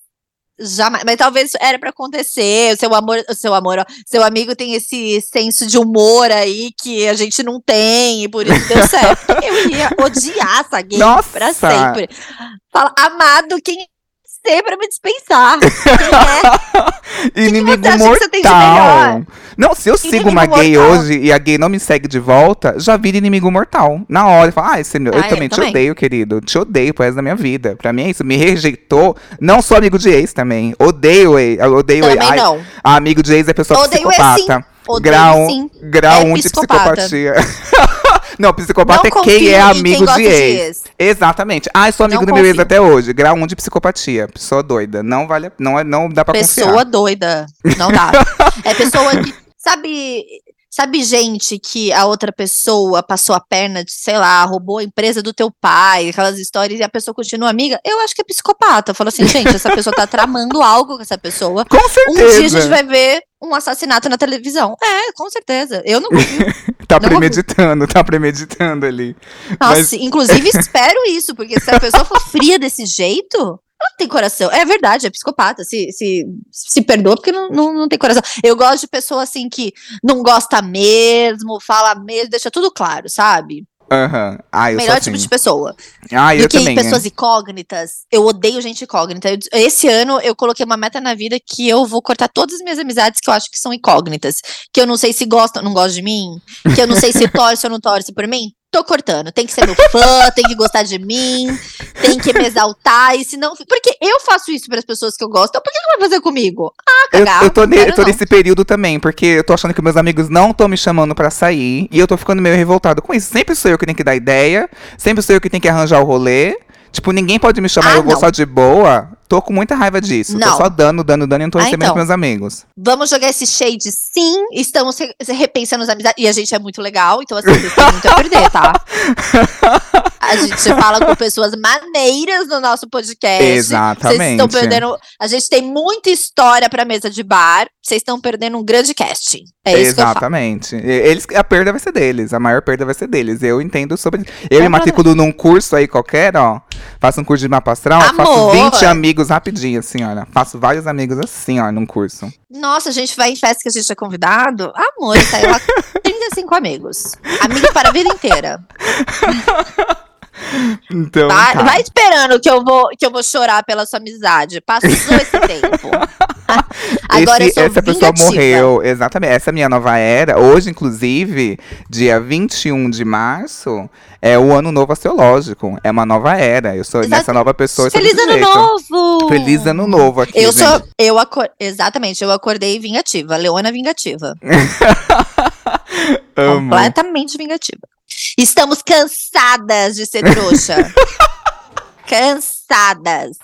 Jamais. Mas talvez era pra acontecer. O seu amor, o seu amor, ó, seu amigo tem esse senso de humor aí que a gente não tem, e por isso deu certo. Eu ia odiar essa gay Nossa. pra sempre. Fala, amado, quem você pra me dispensar? É? Inimigo acha que mortal. de? Não, se eu sigo Inimigo uma gay mortal. hoje e a gay não me segue de volta, já vira inimigo mortal. Na hora, eu falo, ah, esse, meu- eu Ah, eu também te odeio, querido. Te odeio pro resto da minha vida. Pra mim é isso. Me rejeitou. Não sou amigo de ex também. Odeio ex. eu Odeio ex. Também Ai, não. amigo de ex é pessoa Odeio ex, psicopata. Odeio, grau sim. grau É 1 de psicopata. psicopatia. não, psicopata Não é quem confio é amigo gosta de ex. ex. Exatamente. Ah, eu sou amigo Não do meu ex confio. até hoje. Grau 1 de psicopatia. Pessoa doida. Não vale, não, é, não dá pra Pessoa confiar. doida. Não dá. é pessoa que. Sabe. Sabe, gente que a outra pessoa passou a perna, de, sei lá, roubou a empresa do teu pai, aquelas histórias, e a pessoa continua amiga? Eu acho que é psicopata. Fala assim, gente, essa pessoa tá tramando algo com essa pessoa. Com Um dia a gente certeza. vai ver um assassinato na televisão. É, com certeza. Eu não confio. Tá Não. premeditando, tá premeditando ali. Nossa, Mas- inclusive espero isso, porque se a pessoa for fria desse jeito, ela não tem coração. É verdade, é psicopata. Se, se, se perdoa porque não, não, não tem coração. Eu gosto de pessoa assim que não gosta mesmo, fala mesmo, deixa tudo claro, sabe? Aham. Ah, eu Melhor tipo assim. de pessoa. Ah, eu do que também. né? pessoas incógnitas. Eu odeio gente incógnita. Eu- esse ano eu coloquei uma meta na vida que eu vou cortar todas as minhas amizades que eu acho que são incógnitas. Que eu não sei se gostam, não gostam de mim. Que eu não sei se torce ou não torce por mim. Tô cortando. Tem que ser meu fã, tem que gostar de mim, tem que me exaltar. E se não. Porque eu faço isso para as pessoas que eu gosto. Então por que que vai fazer comigo? Ah, Eu, cagar. eu tô, ne- eu tô não. nesse período também, porque eu tô achando que meus amigos não estão me chamando pra sair. E eu tô ficando meio revoltado com isso. Sempre sou eu que tenho que dar ideia, sempre sou eu que tenho que arranjar o rolê. Tipo, ninguém pode me chamar, Ah, eu vou só de boa. Tô com muita raiva disso. Não. Tô só dando, dando, dando e não tô Ah, recebendo então. meus amigos. Vamos jogar esse shade sim. Estamos re- repensando as amizades. E a gente é muito legal, então assim, vocês têm muito a perder, tá? A gente fala com pessoas maneiras no nosso podcast. Vocês Exatamente. estão perdendo. A gente tem muita história pra mesa de bar. Vocês estão perdendo um grande casting. É isso. Exatamente. Eles, a perda vai ser deles, a maior perda vai ser deles. Eu entendo sobre. Eu me matriculo num curso aí qualquer, ó. Faço um curso de mapa astral, faço Amor! 20 amigos rapidinho, assim, olha. Faço vários amigos assim, ó, num curso. Nossa, a gente vai em festa que a gente é convidado. Amor, saiu lá 35 amigos. Amigo para a vida inteira. Então. Tá? tá. Vai esperando que eu, vou, que eu vou chorar pela sua amizade. Passou esse tempo. Agora Esse- eu sou essa pessoa vingativa. morreu, exatamente. Essa é a minha nova era. Hoje, inclusive, dia 21 de março, é o ano novo astrológico. É uma nova era. Eu sou Exato. nessa nova pessoa. sou Feliz ano novo! Feliz ano novo aqui. Eu gente. sou. Eu acor... Exatamente, eu acordei vingativa. Leona vingativa. Amo. Completamente vingativa. Estamos cansadas de ser trouxa. cansadas.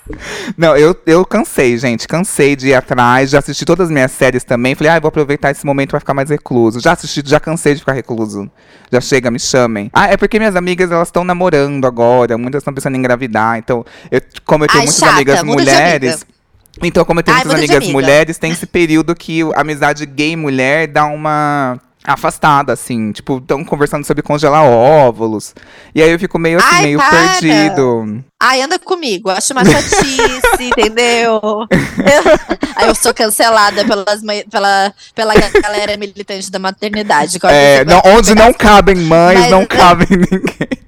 Não, eu, eu cansei, gente. Cansei de ir atrás. Já assisti todas as minhas séries também. Falei, ah, vou aproveitar esse momento pra ficar mais recluso. Já assisti, já cansei de ficar recluso. Já chega, me chamem. Ah, é porque minhas amigas, elas estão namorando agora. Muitas estão pensando em engravidar. Então, eu, como eu tenho Ai, muitas chata, amigas mulheres. amiga. Então, como eu tenho Ai, muitas amigas amiga. mulheres, tem esse período que a amizade gay-mulher dá uma afastada, assim. Tipo, estão conversando sobre congelar óvulos. E aí eu fico meio assim, Ai, meio para! perdido. Ai, anda comigo. Acho uma chatice, entendeu? Eu- Aí eu sou cancelada pelas, pela, pela galera militante da maternidade. É, não, onde não cabem mães, Mas- não cabem ninguém.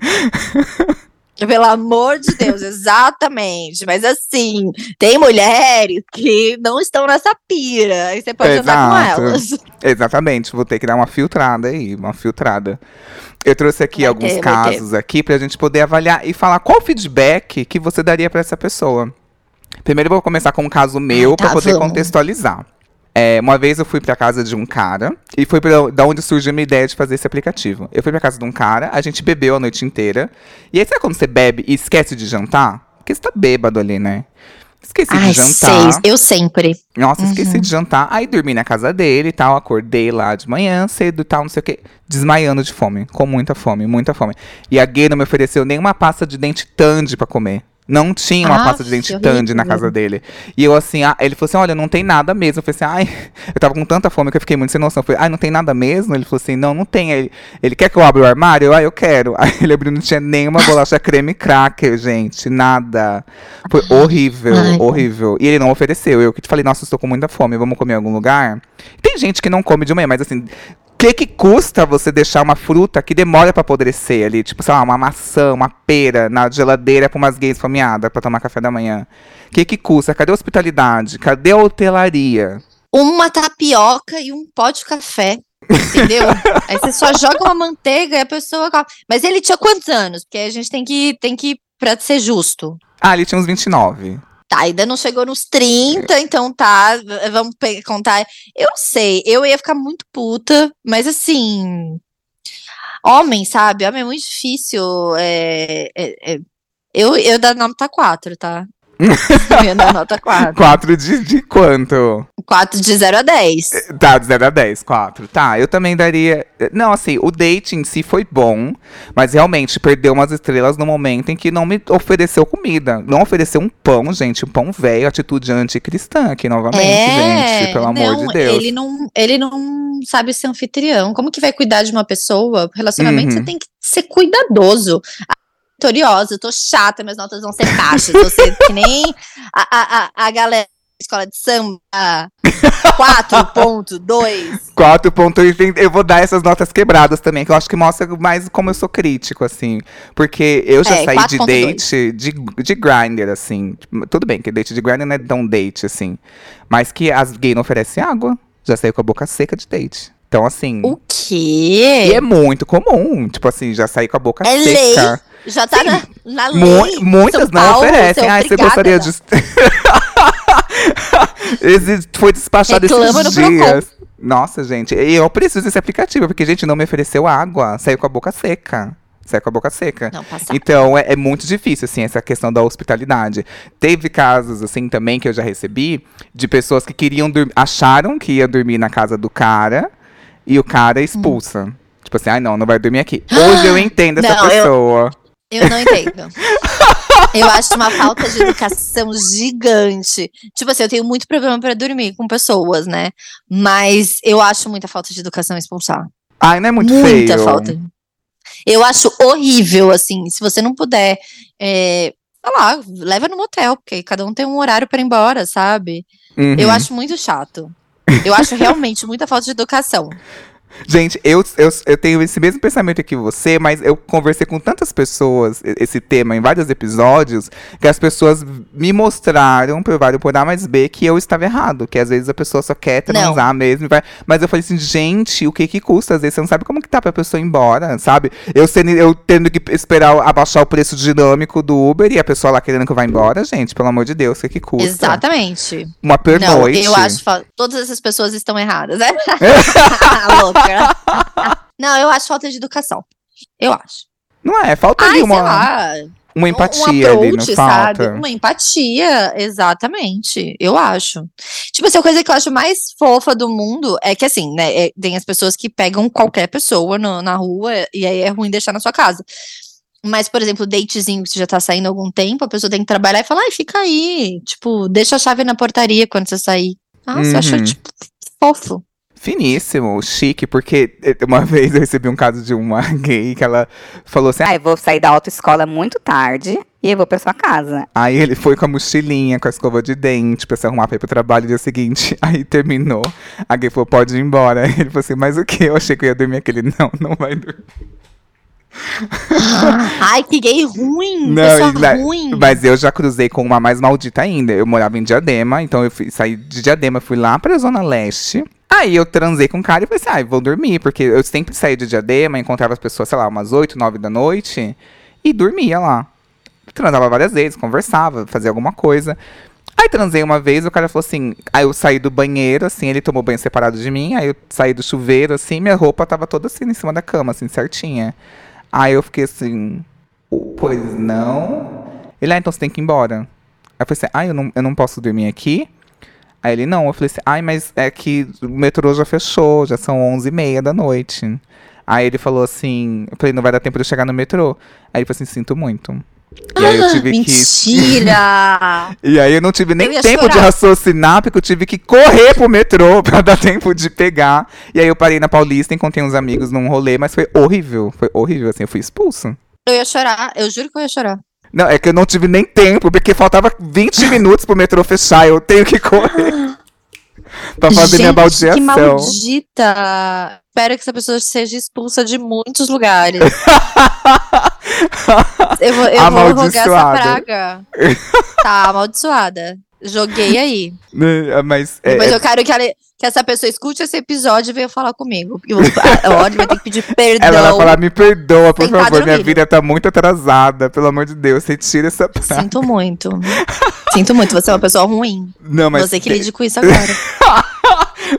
Pelo amor de Deus, exatamente. Mas assim, tem mulheres que não estão nessa pira. Aí você pode andar Exato. com elas. Exatamente, vou ter que dar uma filtrada aí, uma filtrada. Eu trouxe aqui Vai alguns ter, casos aqui pra gente poder avaliar e falar qual feedback que você daria pra essa pessoa. Primeiro eu vou começar com um caso meu pra tá, poder vamos. contextualizar. É, uma vez eu fui pra casa de um cara e foi pra, da onde surgiu a minha ideia de fazer esse aplicativo. Eu fui pra casa de um cara, a gente bebeu a noite inteira. E aí, sabe quando você bebe e esquece de jantar? Porque você tá bêbado ali, né? Esqueci Ai, de jantar. sei. Eu sempre. Nossa, Uhum. esqueci de jantar. Aí dormi na casa dele e tal. Acordei lá de manhã cedo e tal, não sei o quê. Desmaiando de fome. Com muita fome, muita fome. E a gay não me ofereceu nenhuma pasta de dente Tandy pra comer. Não tinha uma Ah, pasta de dente Tandy na casa dele. E eu assim, ah, ele falou assim: olha, não tem nada mesmo. Eu falei assim, ai, eu tava com tanta fome que eu fiquei muito sem noção. Eu falei, ai, não tem nada mesmo? Ele falou assim: não, não tem. Ele, ele quer que eu abra o armário? Eu, ah, eu quero. Aí ele abriu, não tinha nenhuma bolacha creme cracker, gente. Nada. Foi horrível, Ai, horrível. E ele não ofereceu. Eu que te falei, nossa, estou com muita fome, vamos comer em algum lugar? Tem gente que não come de manhã, mas assim, que que custa você deixar uma fruta que demora pra apodrecer ali? Tipo, sei lá, uma maçã, uma pera na geladeira pra umas gays fomeadas pra tomar café da manhã. O que que custa? Cadê a hospitalidade? Cadê a hotelaria? Uma tapioca e um pó de café. Entendeu? Aí você só joga uma manteiga e a pessoa. Mas ele tinha quantos anos? Porque a gente tem que, tem que pra ser justo. Ah, ele tinha uns 29. Tá, ainda não chegou nos 30, então tá, vamos contar. Eu sei, eu ia ficar muito puta, mas assim. Homem, sabe? Homem é muito difícil. É, é- é- eu, eu da nota 4, tá? Dar nota 4. 4 de, de quanto? 4 de 0 a 10. Tá, de 0 a 10, 4. Tá, eu também daria. Não, assim, o date em si foi bom, mas realmente perdeu umas estrelas no momento em que não me ofereceu comida. Não ofereceu um pão, gente, um pão velho, atitude anticristã aqui novamente, gente. Pelo amor É, não, de Deus. Ele não, ele não sabe ser anfitrião. Como que vai cuidar de uma pessoa? Relacionamento, Uhum. você tem que ser cuidadoso. Vitoriosa, eu tô chata, minhas notas vão ser baixas. Ser que nem a, a, a, galera da escola de samba. 4.2. 4.80, eu vou dar essas notas quebradas também, que eu acho que mostra mais como eu sou crítico, assim. Porque eu já É, saí de 4.2. date de, de grinder, assim. Tudo bem que date de grinder não é tão date, assim. Mas que as gays não oferecem água. Já saí com a boca seca de date. Então, assim. O E quê? é muito comum. Tipo assim, já saí com a boca É seca. Já tá na, na Mu- lei. muitas São não Paulo, oferecem. você é Ai, você gostaria de. Esse foi despachado Reclama esses no Procon. dias. Nossa, gente. Eu preciso desse aplicativo, porque, gente, não me ofereceu água. Saiu com a boca seca. Saiu com a boca seca. Não. Então é, é muito difícil, assim, essa questão da hospitalidade. Teve casos, assim, também que eu já recebi de pessoas que queriam dormir, acharam que ia dormir na casa do cara e o cara expulsa. Tipo assim, ai não, não vai dormir aqui. Hoje eu entendo essa Não, pessoa. Eu não entendo. eu acho uma falta de educação gigante. Tipo assim, eu tenho muito problema pra dormir com pessoas, né? Mas eu acho muita falta de educação expulsar. Ai, não é muito muita feio. falta. Eu acho horrível, assim, se você não puder, é, sei lá, leva no motel, porque cada um tem um horário pra ir embora, sabe? Uhum. Eu acho muito chato. Eu acho realmente muita falta de educação. Gente, eu, eu, eu tenho esse mesmo pensamento que você, mas eu conversei com tantas pessoas esse tema em vários episódios que as pessoas me mostraram, provaram por A mais B, que eu estava errado. Que às vezes a pessoa só quer transar mesmo. e Vai, mas eu falei assim, gente, o que que custa? Às vezes você não sabe como que tá pra pessoa ir embora, sabe? Eu, sendo, eu tendo que esperar abaixar o preço dinâmico do Uber e a pessoa lá querendo que eu vá embora, gente, pelo amor de Deus, o que que custa? Exatamente. Uma Não, pernoite. eu acho fa- todas essas pessoas estão erradas. né? Louca. Não, eu acho falta de educação. Eu acho. Não é, falta Ai, ali sei uma, lá. uma um- empatia um ali, não approach, falta? sabe? Uma empatia, exatamente. Eu acho. Tipo, assim, a coisa que eu acho mais fofa do mundo é que, assim, né? é- tem as pessoas que pegam qualquer pessoa no- na rua e aí é ruim deixar na sua casa. Mas, por exemplo, datezinho que você já tá saindo há algum tempo, a pessoa tem que trabalhar e falar, ai, fica aí. Tipo, deixa a chave na portaria quando você sair. Nossa, eu acho, Uhum. tipo, fofo. Finíssimo, chique, porque eh, uma vez eu recebi um caso de uma gay que ela falou assim: Ah, eu vou sair da autoescola muito tarde e eu vou pra sua casa. Aí ele foi com a mochilinha, com a escova de dente, pra se arrumar pra ir pro trabalho no dia seguinte. Aí terminou. A gay falou, pode ir embora. Aí ele falou assim, mas o que? Eu achei que eu ia dormir aquele. Não, não vai dormir. Ai, que gay ruim. Não, na- ruim. Mas eu já cruzei com uma mais maldita ainda. Eu morava em Diadema, então eu fui, saí de Diadema, fui lá pra Zona Leste. Aí eu transei com um cara e falei assim, ah, vou dormir, porque eu sempre saía de Diadema, encontrava as pessoas, sei lá, umas 8, 9 da noite, e dormia lá. Transava várias vezes, conversava, fazia alguma coisa. Aí transei uma vez, o cara falou assim, aí eu saí do banheiro, assim, ele tomou banho separado de mim, aí eu saí do chuveiro, assim, minha roupa tava toda assim em cima da cama, assim, certinha. Aí eu fiquei assim, pois não. Ele, ah, então você tem que ir embora. Aí eu falei assim, ah, eu não, eu não posso dormir aqui? Aí ele, não. Eu falei assim, ai, mas é que o metrô já fechou, já são 11h30 da noite. Aí ele falou assim, eu falei, não vai dar tempo de eu chegar no metrô. Aí ele falou assim, sinto muito. E aí eu tive que... Mentira! E aí eu não tive nem tempo de chorar. raciocinar, porque eu tive que correr pro metrô pra dar tempo de pegar. E aí eu parei na Paulista, encontrei uns amigos num rolê, mas foi horrível. Foi horrível, assim, eu fui expulso. Eu ia chorar, eu juro que eu ia chorar. Não, é que eu não tive nem tempo, porque faltava 20 minutos pro metrô fechar. Eu tenho que correr. pra fazer minha Gente, baldeação. Que maldita! Espero que essa pessoa seja expulsa de muitos lugares. eu vou, eu vou rogar essa praga. Tá, amaldiçoada. Joguei aí. Né, Mas é, Depois eu quero que, ela- que essa pessoa escute esse episódio e venha falar comigo. Porque a vai ter que pedir perdão. ela vai falar, me perdoa, por favor, minha vida tá muito atrasada. Pelo amor de Deus, você tira essa praga. Sinto muito. Sinto muito, você é uma pessoa ruim. Não, mas você que lide com isso agora.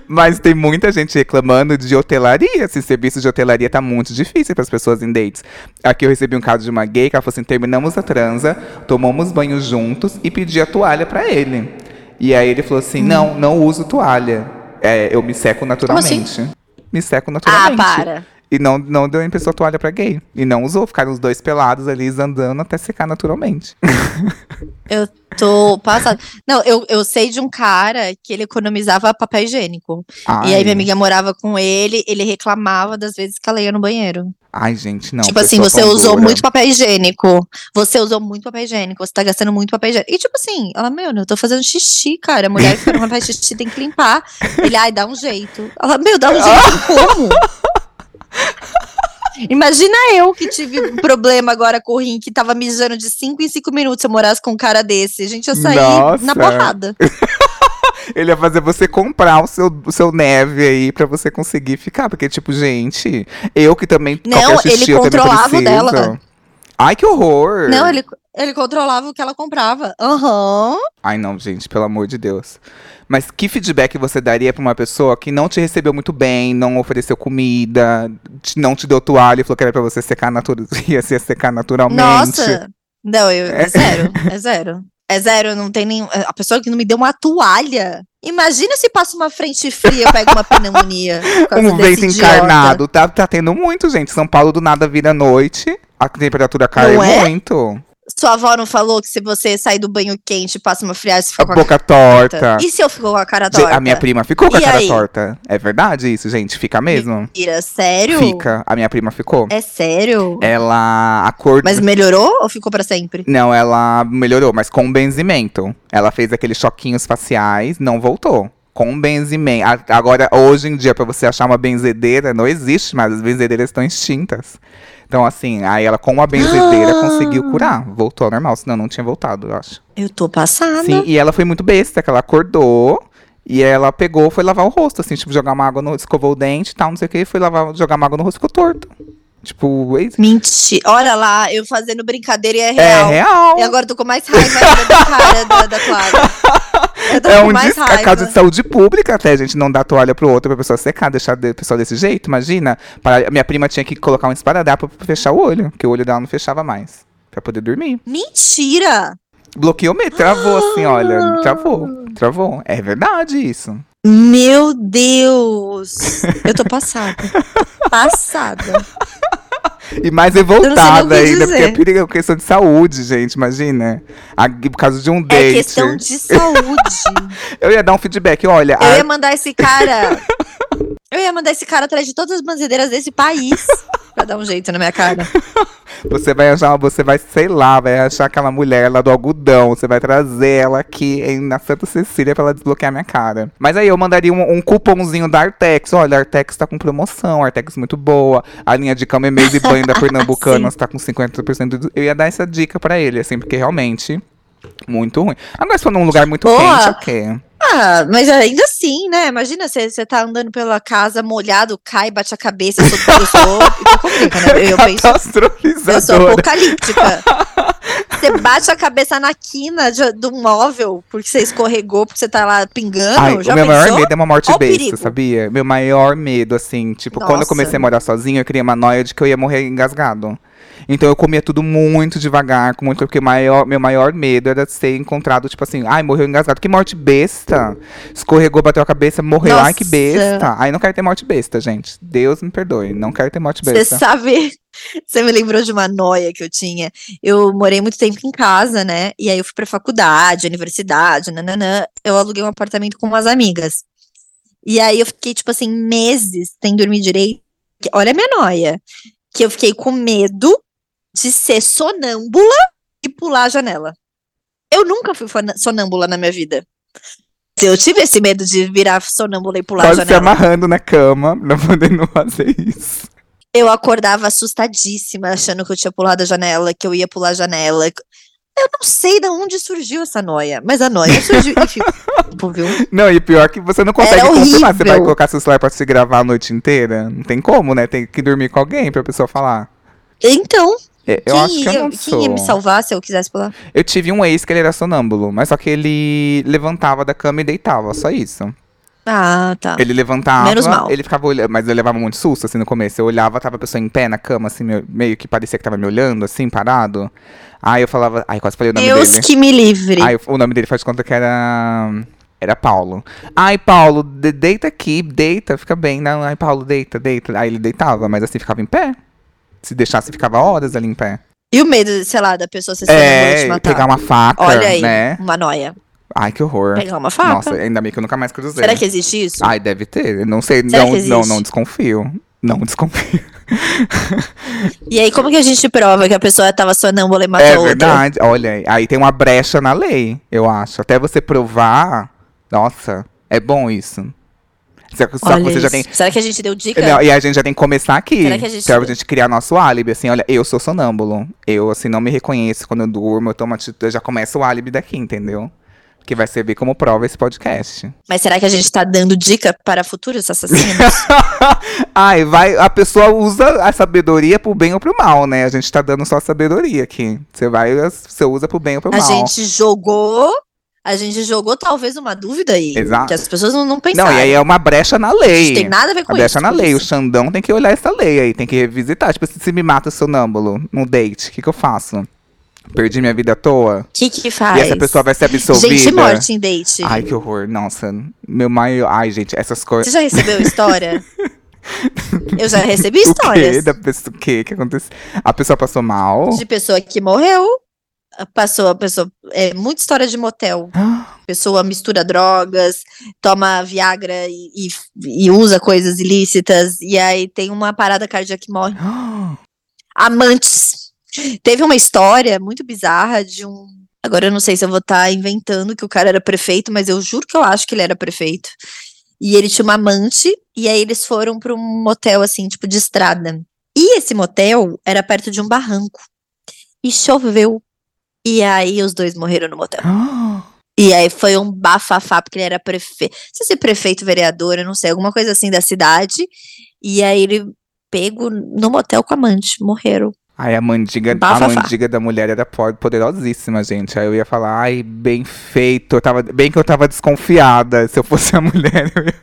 Mas tem muita gente reclamando de hotelaria. Esse serviço de hotelaria tá muito difícil para as pessoas em dates. Aqui eu recebi um caso de uma gay que ela falou assim: terminamos a transa, tomamos banho juntos e pedi a toalha para ele. E aí ele falou assim: não, não uso toalha. É, eu me seco naturalmente. Me seco Ah, naturalmente. para. E não, não deu emprestou a toalha pra gay. E não usou, ficaram os dois pelados ali andando até secar naturalmente. Eu tô passada. Não, eu, eu sei de um cara que ele economizava papel higiênico. E aí Ai. minha amiga morava com ele, ele reclamava das vezes que ela ia no banheiro. Ai, gente, não. tipo assim, pessoa você usou dura. muito papel higiênico. Você usou muito papel higiênico, você tá gastando muito papel higiênico. E tipo assim, ela, meu, eu tô fazendo xixi, cara. A mulher que não faz xixi tem que limpar. Ele, ai, dá um jeito. Ela, meu, dá um jeito como? Imagina eu que tive um problema agora com o rim, que tava mijando de 5 em 5 minutos se eu morasse com um cara desse. Gente, eu saí Nossa. na porrada. Ele ia fazer você comprar o seu, o seu neve aí pra você conseguir ficar. Porque, tipo, gente, eu que também. Não, ele xixi também controlava dela. Ai, que horror! Não, ele, ele controlava o que ela comprava. Aham. Ai, não, gente, pelo amor de Deus. Mas que feedback você daria pra uma pessoa que não te recebeu muito bem, não ofereceu comida, não te deu toalha e falou que era pra você secar, natu ia se secar naturalmente? Nossa! Não, eu, é zero. É zero. É zero, não tem nenhum. A pessoa que não me deu uma toalha. Imagina se passa uma frente fria, eu pego uma pneumonia. Um vento encarnado. Tá, tá tendo muito, gente. São Paulo do nada vira noite. A temperatura cai é? muito. Sua avó não falou que se você sair do banho quente e passa uma friagem, você A fica com a boca cara torta. E se eu fico com a cara torta? A minha prima ficou com a E cara aí? torta. É verdade isso, gente? Fica mesmo? Mentira, sério? Fica. A minha prima ficou. É sério? Ela. A cor. Mas melhorou ou ficou pra sempre? Não, ela melhorou, mas com benzimento. Ela fez aqueles choquinhos faciais, não voltou. Com benzimento. A- Agora, hoje em dia, pra você achar uma benzedeira, não existe mais. As benzedeiras estão extintas. Então, assim, aí ela com a benzedeira Ah! conseguiu curar. Voltou ao normal, senão não tinha voltado, eu acho. Eu tô passada. Sim, e ela foi muito besta, que ela acordou. E ela pegou, foi lavar o rosto, assim, tipo, jogar uma água no. escovou o dente e tal, não sei o que, foi lavar, jogar uma água no rosto e ficou torto. Tipo, é, Mentira. Olha lá, eu fazendo brincadeira e é é real. real. E agora eu tô com mais raiva ainda da cara da, da Clara. Eu tô É com um mais raiva. a causa de saúde pública até, a gente não dá toalha pro outro pra pessoa secar, deixar a pessoa desse jeito, imagina. Para... Minha prima tinha que colocar um esparadrapo pra fechar o olho, porque o olho dela não fechava mais, pra poder dormir. Mentira! Bloqueou me travou assim, olha, travou, travou. É verdade isso. Meu Deus! Eu tô passada. Passada. E mais revoltada ainda, porque é dizer. perigo, questão de saúde, gente, imagina. A- Por causa de um É date. questão de saúde. Eu ia dar um feedback, olha, Eu a- ia mandar esse cara. Eu ia mandar esse cara atrás de todas as benzedeiras desse país. Pra dar um jeito na minha cara. Você vai achar, você vai, sei lá, vai achar aquela mulher lá do algodão. Você vai trazer ela aqui em- na Santa Cecília pra ela desbloquear minha cara. Mas aí eu mandaria um, um cupomzinho da Artex. Olha, a Artex tá com promoção, a Artex muito boa. A linha de cama e mês e banho da Pernambucanas tá com 50% de... Eu ia dar essa dica pra ele, assim, porque realmente. Muito ruim. Agora, se for num lugar muito Boa. quente, ok. Ah, mas ainda assim, né? Imagina você você tá andando pela casa molhado, cai, bate a cabeça. Eu sou. Eu sou né? Eu, penso. Eu sou apocalíptica. Você bate a cabeça na quina de, do móvel porque você escorregou, porque você tá lá pingando. Ai, já o meu maior pensou? medo é uma morte Ó o besta, sabia? Meu maior medo, assim, tipo, quando eu Nossa. comecei a morar sozinho, eu criei uma noia de que eu ia morrer engasgado. Então eu comia tudo muito devagar, com muito, porque maior, meu maior medo era ser encontrado, tipo assim, ai, morreu engasgado. Que morte besta! Escorregou, bateu a cabeça, morreu. Ai, que Nossa. besta! Ai, não quero ter morte besta, gente. Deus me perdoe. Não quero ter morte Você besta. sabe, você me lembrou de uma noia que eu tinha. Eu morei muito tempo em casa, né? E aí eu fui pra faculdade, universidade, nananã. Eu aluguei um apartamento com umas amigas. E aí eu fiquei, tipo assim, meses sem dormir direito. Olha a minha noia. Que eu fiquei com medo de ser sonâmbula e pular a janela. Eu nunca fui sonâmbula na minha vida. Eu tive esse medo de virar sonâmbula e pular a Quase se janela. amarrando na cama não fazer isso. Eu acordava assustadíssima, achando que eu tinha pulado a janela, que eu ia pular a janela. Eu não sei de onde surgiu essa noia, mas a noia surgiu e ficou, viu? Não, e pior que você não consegue Era confirmar. Você vai colocar seu celular pra se gravar a noite inteira? Não tem como, né? Tem que dormir com alguém pra pessoa falar. Então, Eu quem, acho que eu ia, não quem sou. ia me salvar se eu quisesse pular? Eu tive um ex que ele era sonâmbulo, mas só que ele levantava da cama e deitava, só isso. Ah, tá. Ele levantava, Menos mal. ele ficava olhando, mas eu levava muito susto, assim, no começo. Eu olhava, tava a pessoa em pé na cama, assim, meio, que parecia que tava me olhando, assim, parado. Aí eu falava, ai, quase falei o nome Deus dele. que me livre. Aí o nome dele faz conta que era. Era Paulo. Ai, Paulo, de- deita aqui, deita, fica bem. Não, ai, Paulo, deita, deita. Aí ele deitava, mas assim ficava em pé. Se deixasse, ficava horas ali em pé. E o medo, sei lá, da pessoa te É, matar? pegar uma faca, Olha aí, né? uma noia. Ai, que horror. Pegar uma faca. Nossa, ainda bem que eu nunca mais cruzei. Será que existe isso? Ai, deve ter. Não sei, Será não, não, não desconfio. Não desconfio. E aí, como que a gente prova que a pessoa tava sonâmbula e matou É outra? verdade. Olha, aí, aí tem uma brecha na lei, eu acho. Até você provar. Nossa, é bom isso. Só que, só que Olha você já tem. Será que a gente deu dica? Não, e a gente já tem que começar aqui. Será que a gente- Pra gente criar nosso álibi, assim, olha, eu sou sonâmbulo. Eu, assim, não me reconheço quando eu durmo, eu tomo atitude, eu já começa o álibi daqui, entendeu? Que vai servir como prova esse podcast. Mas será que a gente tá dando dica para futuros assassinos? Ai, vai, a pessoa usa a sabedoria pro bem ou pro mal, né? A gente tá dando só sabedoria aqui. Você vai, você usa pro bem ou pro a mal. gente jogou. A gente jogou talvez uma dúvida aí. Exato. Que as pessoas não, não pensaram. Não, e aí é uma brecha na lei. gente tem nada a ver com A isso. brecha na lei. O isso. Xandão tem que olhar essa lei aí, tem que revisitar. Tipo, se, se me mata sonâmbulo no date, o que, que eu faço? Perdi minha vida à toa? O que que faz? E essa pessoa vai ser absolvida? Gente morte em date. Ai, que horror. Nossa, meu maior. Ai, gente, essas Você coisas. já recebeu história? Eu já recebi O quê? histórias Da pessoa, o quê? que aconteceu? A pessoa passou mal? de pessoa que morreu. Passou a pessoa. É muita história de motel. Pessoa mistura drogas, toma Viagra e, e- e usa coisas ilícitas. E aí tem uma parada cardíaca que morre. Amantes. Teve uma história muito bizarra de um. Agora eu não sei se eu vou estar inventando que o cara era prefeito, mas eu juro que eu acho que ele era prefeito. E ele tinha uma amante, e aí eles foram para um motel, assim, tipo de estrada. E esse motel era perto de um barranco. E choveu. E aí os dois morreram no motel. E aí foi um bafafá, porque ele era prefeito. Não sei se é prefeito, vereador, eu não sei, alguma coisa assim da cidade. E aí ele pego no motel com a amante, morreram. Ai, a mandiga, a mandiga da mulher era po- poderosíssima, gente. Aí eu ia falar, ai, bem feito. Eu tava, bem que eu tava desconfiada. Se eu fosse a mulher, eu ia,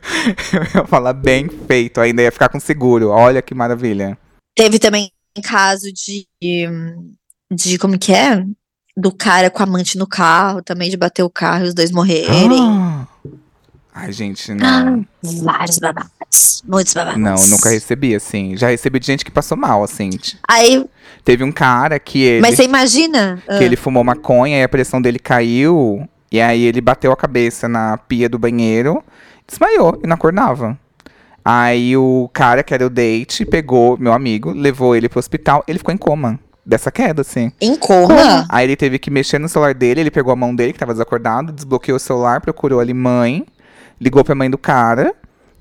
eu ia falar bem feito. Ainda ia ficar com seguro. Olha que maravilha. Teve também caso de. de como que é? Do cara com a amante no carro, também de bater o carro e os dois morrerem. Ah. Ai, gente, não. Vários babados. Muitos babados. Não, nunca recebi, assim. Já recebi de gente que passou mal, assim. Aí, Teve um cara que ele, mas você imagina? que ele fumou maconha e a pressão dele caiu. E aí ele bateu a cabeça na pia do banheiro, desmaiou e não acordava. Aí o cara, que era o date, pegou meu amigo, levou ele pro hospital, ele ficou em coma. Dessa queda, assim. Em coma? Aí ele teve que mexer no celular dele, ele pegou a mão dele, que tava desacordado, desbloqueou o celular, procurou ali mãe, ligou pra mãe do cara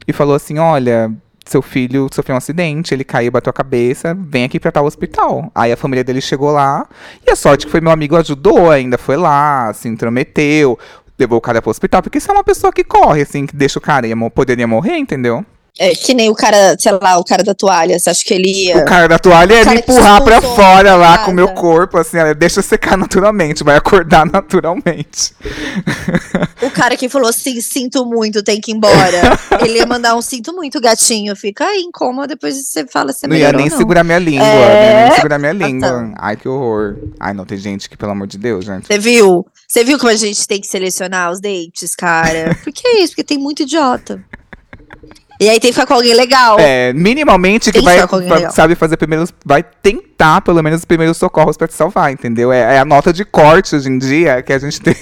e falou assim: Olha, seu filho sofreu um acidente, ele caiu, bateu a cabeça, vem aqui pra tal hospital. Aí a família dele chegou lá, e a sorte que foi meu amigo ajudou ainda, foi lá, se intrometeu, levou o cara pro hospital, porque isso é uma pessoa que corre, assim, que deixa o cara, ia, poderia morrer, entendeu? É que nem o cara, sei lá, o cara da toalha. Você acha que ele ia. O cara da toalha ia me empurrar pra fora lá com o meu corpo, assim, olha, deixa secar naturalmente, vai acordar naturalmente. O cara que falou assim, sinto muito, tem que ir embora. ele ia mandar um sinto muito, gatinho. Fica aí em coma, depois você fala se não ia nem não. segurar minha língua, É. nem segurar minha língua. Então. Ai, que horror. Ai, não, tem gente que, pelo amor de Deus, gente. Você viu? Você viu como a gente tem que selecionar os dates, cara? Por que isso? Porque tem muito idiota. E aí tem que ficar com alguém legal. É, minimamente que que vai, legal. sabe fazer primeiros, vai tentar pelo menos os primeiros socorros pra te salvar, entendeu? É, é a nota de corte hoje em dia que a gente tem,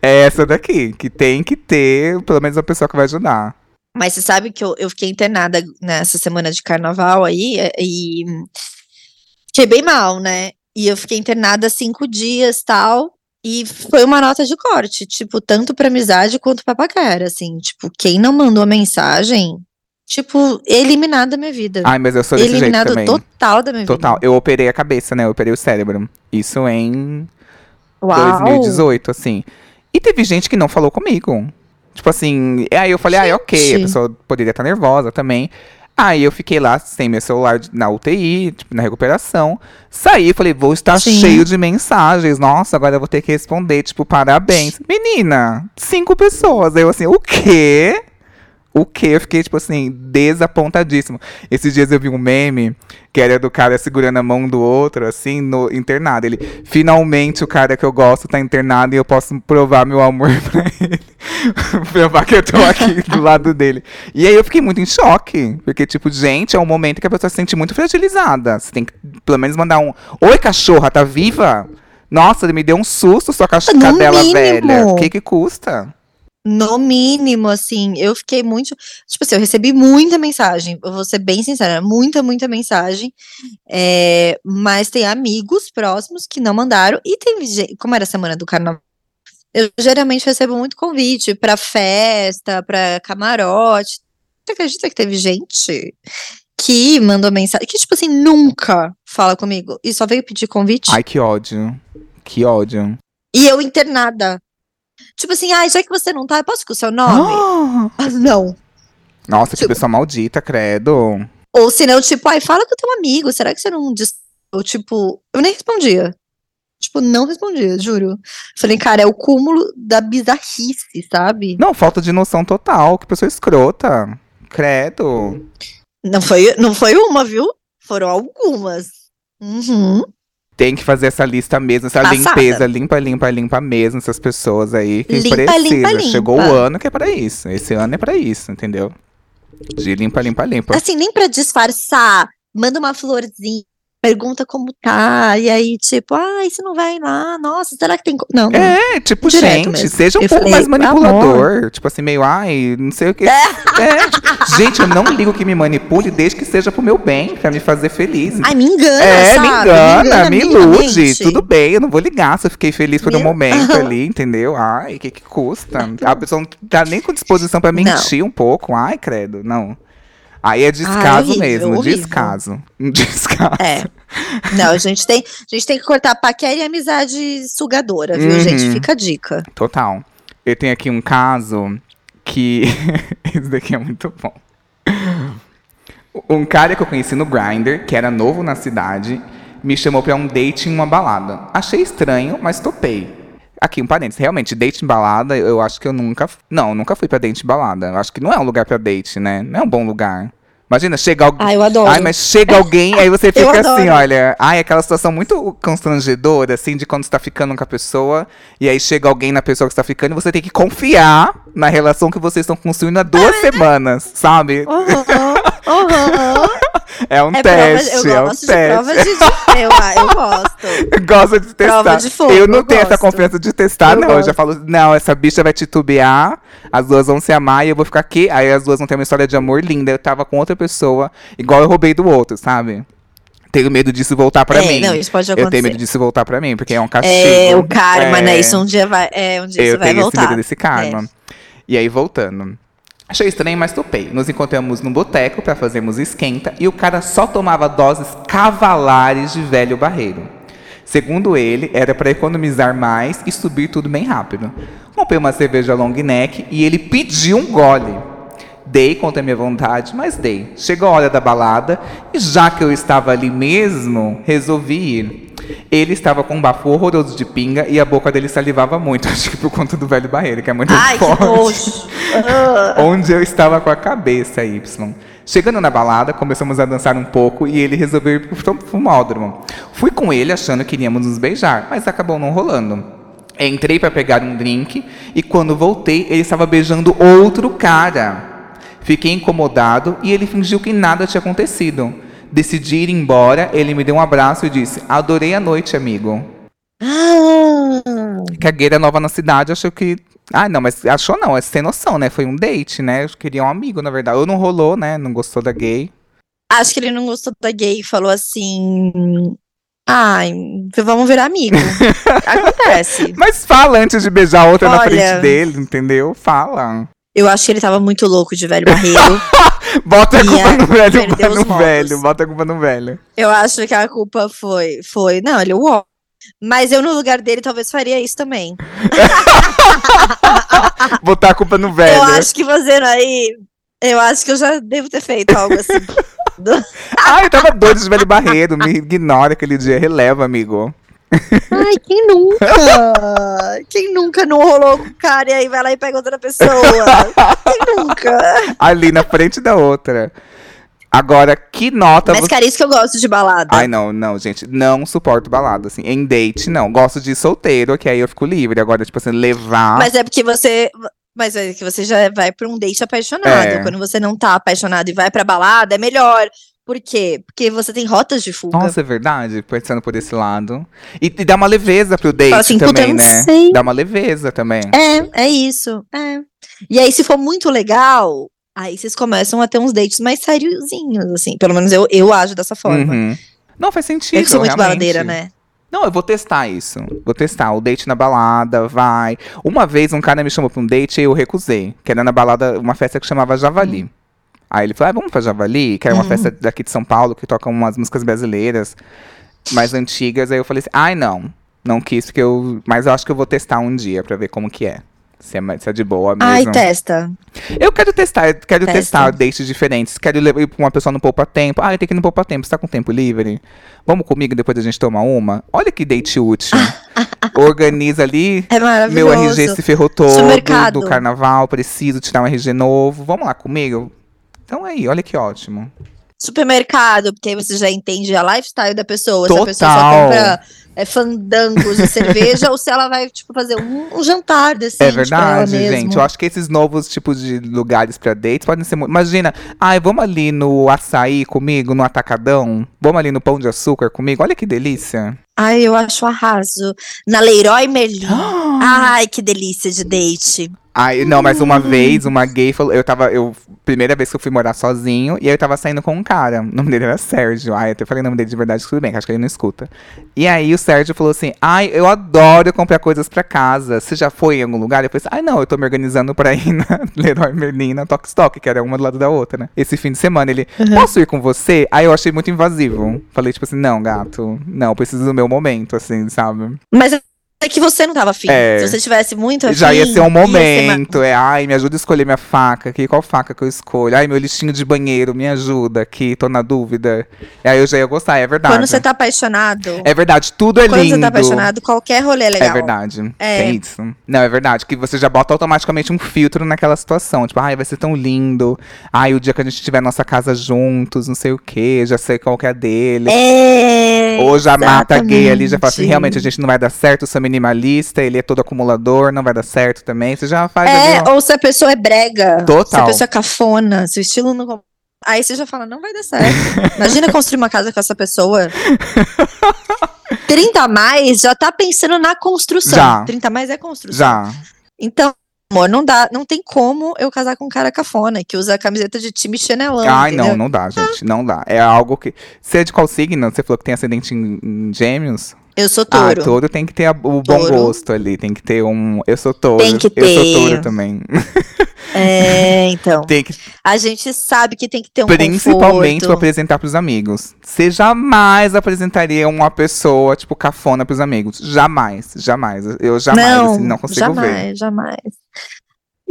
é essa daqui, que tem que ter pelo menos uma pessoa que vai ajudar. Mas você sabe que eu, eu fiquei internada nessa semana de carnaval aí é, e fiquei bem mal, né? E eu fiquei internada cinco dias tal. E foi uma nota de corte, tipo, tanto pra amizade quanto pra paquera, assim. Tipo, quem não mandou a mensagem, tipo, eliminado da minha vida. Ai, mas eu sou desse jeito eliminado também. total da minha Total. vida. Eu operei a cabeça, né? Eu operei o cérebro. Isso em Uau. 2018, assim. E teve gente que não falou comigo. Tipo assim, aí eu falei, ah, ok, a Gente. pessoa poderia estar nervosa também. Aí eu fiquei lá sem meu celular na UTI, tipo, na recuperação. Saí, falei, vou estar Sim. cheio de mensagens. Nossa, agora eu vou ter que responder, tipo, parabéns. Menina, cinco pessoas. Aí eu assim, o quê? O quê? Eu fiquei, tipo assim, desapontadíssimo. Esses dias eu vi um meme que era do cara segurando a mão do outro, assim, no internado. Ele, finalmente o cara que eu gosto tá internado e eu posso provar meu amor pra ele. provar que eu tô aqui do lado dele. E aí eu fiquei muito em choque. Porque, tipo, gente, é um momento que a pessoa se sente muito fragilizada. Você tem que, pelo menos, mandar um. Oi, cachorra, tá viva? Nossa, ele me deu um susto, sua cach- No cadela mínimo. velha. O que que custa? No mínimo, assim, eu fiquei muito. Tipo assim, eu recebi muita mensagem. Eu vou ser bem sincera, muita, muita mensagem. é, mas tem amigos próximos que não mandaram. E tem gente. Como era a semana do carnaval? Eu geralmente recebo muito convite pra festa, pra camarote. Você acredita que teve gente que mandou mensagem? Que, tipo assim, nunca fala comigo e só veio pedir convite? Ai, que ódio. Que ódio. E eu internada. Tipo assim, ai, já que você não tá, eu posso com o seu nome? Ah! Ah, não. Nossa, que Tipo- pessoa maldita, credo. Ou se não, tipo, ai, fala com o teu amigo, será que você não diz... Ou, tipo, eu nem respondia. Tipo, não respondia, juro. Falei, cara, é o cúmulo da bizarrice, sabe? Não, falta de noção total. Que pessoa escrota. Credo. Não foi, não foi uma, viu? Foram algumas. Uhum. Tem que fazer essa lista mesmo, essa Passada. limpeza. Limpa, limpa, limpa mesmo essas pessoas aí. Que Limpa, precisa. limpa, limpa. Chegou o ano que é pra isso. Esse ano é pra isso, entendeu? De limpa, limpa, limpa. Assim, nem pra disfarçar, manda uma florzinha, pergunta como tá, e aí, tipo, ai, você não vai lá, nossa, será que tem. co-" Não, não. É, tipo, gente, mesmo. seja um Eu pouco falei, mais "Amor." manipulador. Tipo assim, meio, ai, não sei o que. É. tipo, gente, eu não ligo que me manipule desde que seja pro meu bem, pra me fazer feliz. Ai, me engana, É, sabe? me engana, me ilude. minimamente. Tudo bem, eu não vou ligar se eu fiquei feliz por um Meu- momento ali, entendeu? Ai, o que que custa? A pessoa não tá nem com disposição pra Não. mentir um pouco. Ai, credo, não. Aí é descaso horrível, mesmo, horrível. descaso. Descaso. É. Não, a gente tem, a gente tem que cortar paquera e amizade sugadora, viu, Uhum. gente? Fica a dica. Total. Eu tenho aqui um caso que. Esse daqui é muito bom. Um cara que eu conheci no Grindr, que era novo na cidade, me chamou pra um date em uma balada. Achei estranho, mas topei. Aqui, um parênteses. Realmente, date em balada, eu acho que eu nunca. Não, eu nunca fui pra date em balada. Eu acho que não é um lugar pra date, né? Não é um bom lugar. Imagina, chega alguém. Ah, eu adoro. Ai, mas chega alguém, aí você fica assim, olha. Ai, aquela situação muito constrangedora, assim, de quando você tá ficando com a pessoa, e aí chega alguém na pessoa que você tá ficando, e você tem que confiar na relação que vocês estão construindo há duas semanas, sabe? Uhum, uhum. É um É prova, teste, eu é um gosto de teste. prova de, de eu, ah, eu gosto. Gosta de testar. Prova de fogo, eu não eu tenho essa gosto. confiança de testar, Eu não. Eu já gosto. falo, não, essa bicha vai titubear, as duas vão se amar e eu vou ficar aqui. Aí as duas vão ter uma história de amor linda. Eu tava com outra pessoa, igual eu roubei do outro, sabe? Tenho medo disso voltar pra é, mim. não, isso pode eu tenho acontecer. medo disso voltar pra mim, porque é um castigo. É, o karma, É, né? Isso um dia vai, é, um dia Eu isso vai tenho esse voltar. É. medo desse karma. E aí, voltando. Achei estranho, mas topei. Nos encontramos num boteco pra fazermos esquenta e o cara só tomava doses cavalares de velho barreiro. Segundo ele, era pra economizar mais e subir tudo bem rápido. Comprei uma cerveja long neck e ele pediu um gole. Dei contra a minha vontade, mas dei. Chegou a hora da balada e já que eu estava ali mesmo, resolvi ir. Ele estava com um bafo horroroso de pinga e a boca dele salivava muito. Acho que por conta do velho barreiro, que é muito Ai, forte. Onde eu estava com a cabeça, Y. Chegando na balada, começamos a dançar um pouco e ele resolveu ir pro fumódromo. Fui com ele achando que iríamos nos beijar, mas acabou não rolando. Entrei para pegar um drink e quando voltei, ele estava beijando outro cara. Fiquei incomodado e ele fingiu que nada tinha acontecido. Decidi ir embora, ele me deu um abraço e disse: Adorei a noite, amigo. Ah, Que a gay era nova na cidade achou que. Ah, não, mas achou não, é sem noção, né? Foi um date, né? Eu queria um amigo, na verdade. Ou não rolou, né? Não gostou da gay. acho que ele não gostou da gay e falou assim. Ai, vamos virar amigo. Acontece. Mas fala antes de beijar a outra na Olha. frente dele, entendeu? Fala. Eu acho que ele tava muito louco de velho barreiro. Bota a culpa no velho, no velho. Bota a culpa no velho. Eu acho que a culpa foi. foi não, ele é uó. Mas eu, no lugar dele, talvez faria isso também. Botar a culpa no velho. Eu acho que fazendo aí. Eu acho que eu já devo ter feito algo assim. Ai, eu tava doido de velho barreiro. Me ignora aquele dia. Releva, amigo. Ai, quem nunca? quem nunca não rolou com o cara e aí vai lá e pega outra pessoa? Quem nunca? Ali na frente da outra. Agora, que nota Mas, você. cara, isso que eu gosto de balada. Ai, não, não, gente. Não suporto balada, assim. Em date, não. Gosto de solteiro, que aí eu fico livre. Agora, tipo assim, levar. Mas é porque você. Mas é que você já vai pra um date apaixonado. É. Quando você não tá apaixonado e vai pra balada, é melhor. Por quê? Porque você tem rotas de fuga. Nossa, é verdade, pensando por esse lado. E, e dá uma leveza pro date assim, também, né? sei. Dá uma leveza também. É, é isso. É. E aí, se for muito legal, aí vocês começam a ter uns dates mais sériozinhos, assim. Pelo menos eu, eu ajo dessa forma. Uhum. Não, faz sentido. eu sou muito realmente. baladeira, né? Não, eu vou testar isso. Vou testar. O date na balada, vai. Uma vez um cara me chamou pra um date e eu recusei. Que era na balada, uma festa que chamava Javali. Aí ele falou, ah, vamos pra Javali? Que era uma Uhum. festa daqui de São Paulo, que toca umas músicas brasileiras mais antigas. Aí eu falei assim, ai, não. Não quis, porque eu... Mas eu acho que eu vou testar um dia pra ver como que é. Se é, se é de boa mesmo. Ai, testa. Eu quero testar, eu quero Testa. testar dates diferentes. Quero levar pra uma pessoa no poupa tempo. Ah, tenho que ir no poupa tempo. Você tá com tempo livre? Vamos comigo depois a gente toma uma? Olha que date útil. Organiza ali. É maravilhoso. Meu RG se ferrou todo Supermercado. do carnaval. Preciso tirar um RG novo. Vamos lá comigo? Então aí, olha que ótimo. Supermercado, porque aí você já entende a lifestyle da pessoa. Se a pessoa só Total. compra é, fandangos de cerveja ou se ela vai, tipo, fazer um, um jantar decente É verdade, gente. Eu acho que esses novos tipos de lugares pra dates podem ser muito. Imagina, ai, vamos ali no açaí comigo, no atacadão? Vamos ali no pão de açúcar comigo? Olha que delícia. Ai, eu acho arraso. Na Leroy Merlin. Ai, que delícia de date. Ai, não, mas uma vez, uma gay falou. Eu tava. Eu, primeira vez que eu fui morar sozinho, e aí eu tava saindo com um cara. O nome dele era Sérgio. Ai, eu até falei o nome dele de verdade, tudo bem, que acho que ele não escuta. E aí o Sérgio falou assim: Ai, eu adoro comprar coisas pra casa. Você já foi em algum lugar? Eu falei assim: Ai, não, eu tô me organizando pra ir na Leroy Merlin, na Tok Stock, que era uma do lado da outra, né? Esse fim de semana. Ele, posso ir com você? Aí eu achei muito invasivo. Falei, tipo assim, não, gato, não, eu preciso do meu momento, assim, sabe? Mas é que você não tava afim. É. Se você tivesse muito afim. Já ia ser um momento, é, ai, me ajuda a escolher minha faca aqui, qual faca que eu escolho? Ai, meu listinho de banheiro, me ajuda aqui, tô na dúvida. E aí eu já ia gostar, é verdade. Quando você tá apaixonado. É verdade, tudo é quando lindo. você tá apaixonado, qualquer rolê é legal. É verdade. É. Tem isso. Não, é verdade. Que você já bota automaticamente um filtro naquela situação. Tipo, ai, vai ser tão lindo. Ai, o dia que a gente tiver nossa casa juntos, não sei o quê, já sei qual que é a dele. É. Ou já mata gay ali, já fala assim, realmente a gente não vai dar certo, sou minimalista, ele é todo acumulador, não vai dar certo também. Você já faz ali, É, ó. ou se a pessoa é brega. Se a Total. pessoa é cafona, se o estilo não. Aí você já fala, não vai dar certo. Imagina construir uma casa com essa pessoa. 30 a mais já tá pensando na construção. Já. 30 a mais é construção. Já. Então, amor, não dá, não tem como eu casar com um cara cafona que usa camiseta de time chinelão. Ai, entendeu? não, não dá, gente. Não dá. É algo que. Você é de qual signo? Você falou que tem ascendente em, em gêmeos? Eu sou Ah, touro. touro tem que ter a- o bom Touro. gosto ali. Tem que ter um. Eu sou touro. Tem que Eu sou ter. touro também. É, então. tem que. A gente sabe que tem que ter um Principalmente pra conforto. apresentar pros amigos. Você jamais apresentaria uma pessoa, tipo, cafona pros amigos. Jamais, jamais. Eu jamais, não, assim, não consigo jamais, ver. jamais.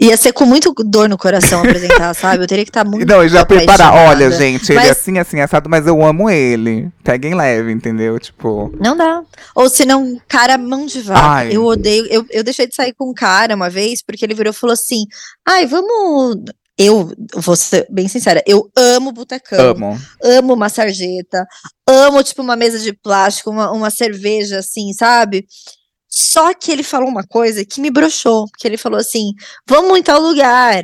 Ia ser com muito dor no coração apresentar, sabe? Eu teria que estar muito Não, e já preparar. Olha, gente, ele é Mas- assim, assim, assado, mas eu amo ele. Peguem leve, entendeu? Tipo. Não dá. Ou se não, cara, mão de vaca. Ai. Eu odeio. Eu, eu deixei de sair com um cara uma vez, porque ele virou e falou assim: ai, vamos. Eu vou ser bem sincera, eu amo botecão, Amo. amo uma sarjeta, amo, tipo, uma mesa de plástico, uma, uma cerveja, assim, sabe? Só que ele falou uma coisa que me broxou, porque ele falou assim: vamos em tal lugar,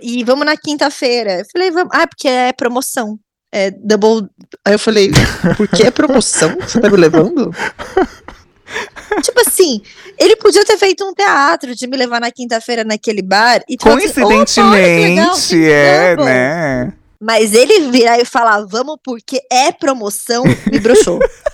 e vamos na quinta-feira. Eu falei, vamos. Ah, porque é promoção. É double. Aí eu falei, por que é promoção? Você tá me levando? tipo assim, ele podia ter feito um teatro de me levar na quinta-feira naquele bar e falar assim, "Opa, olha que legal, Coincidentemente, é, vamos." né? Mas ele virar e falar, vamos porque é promoção, me broxou.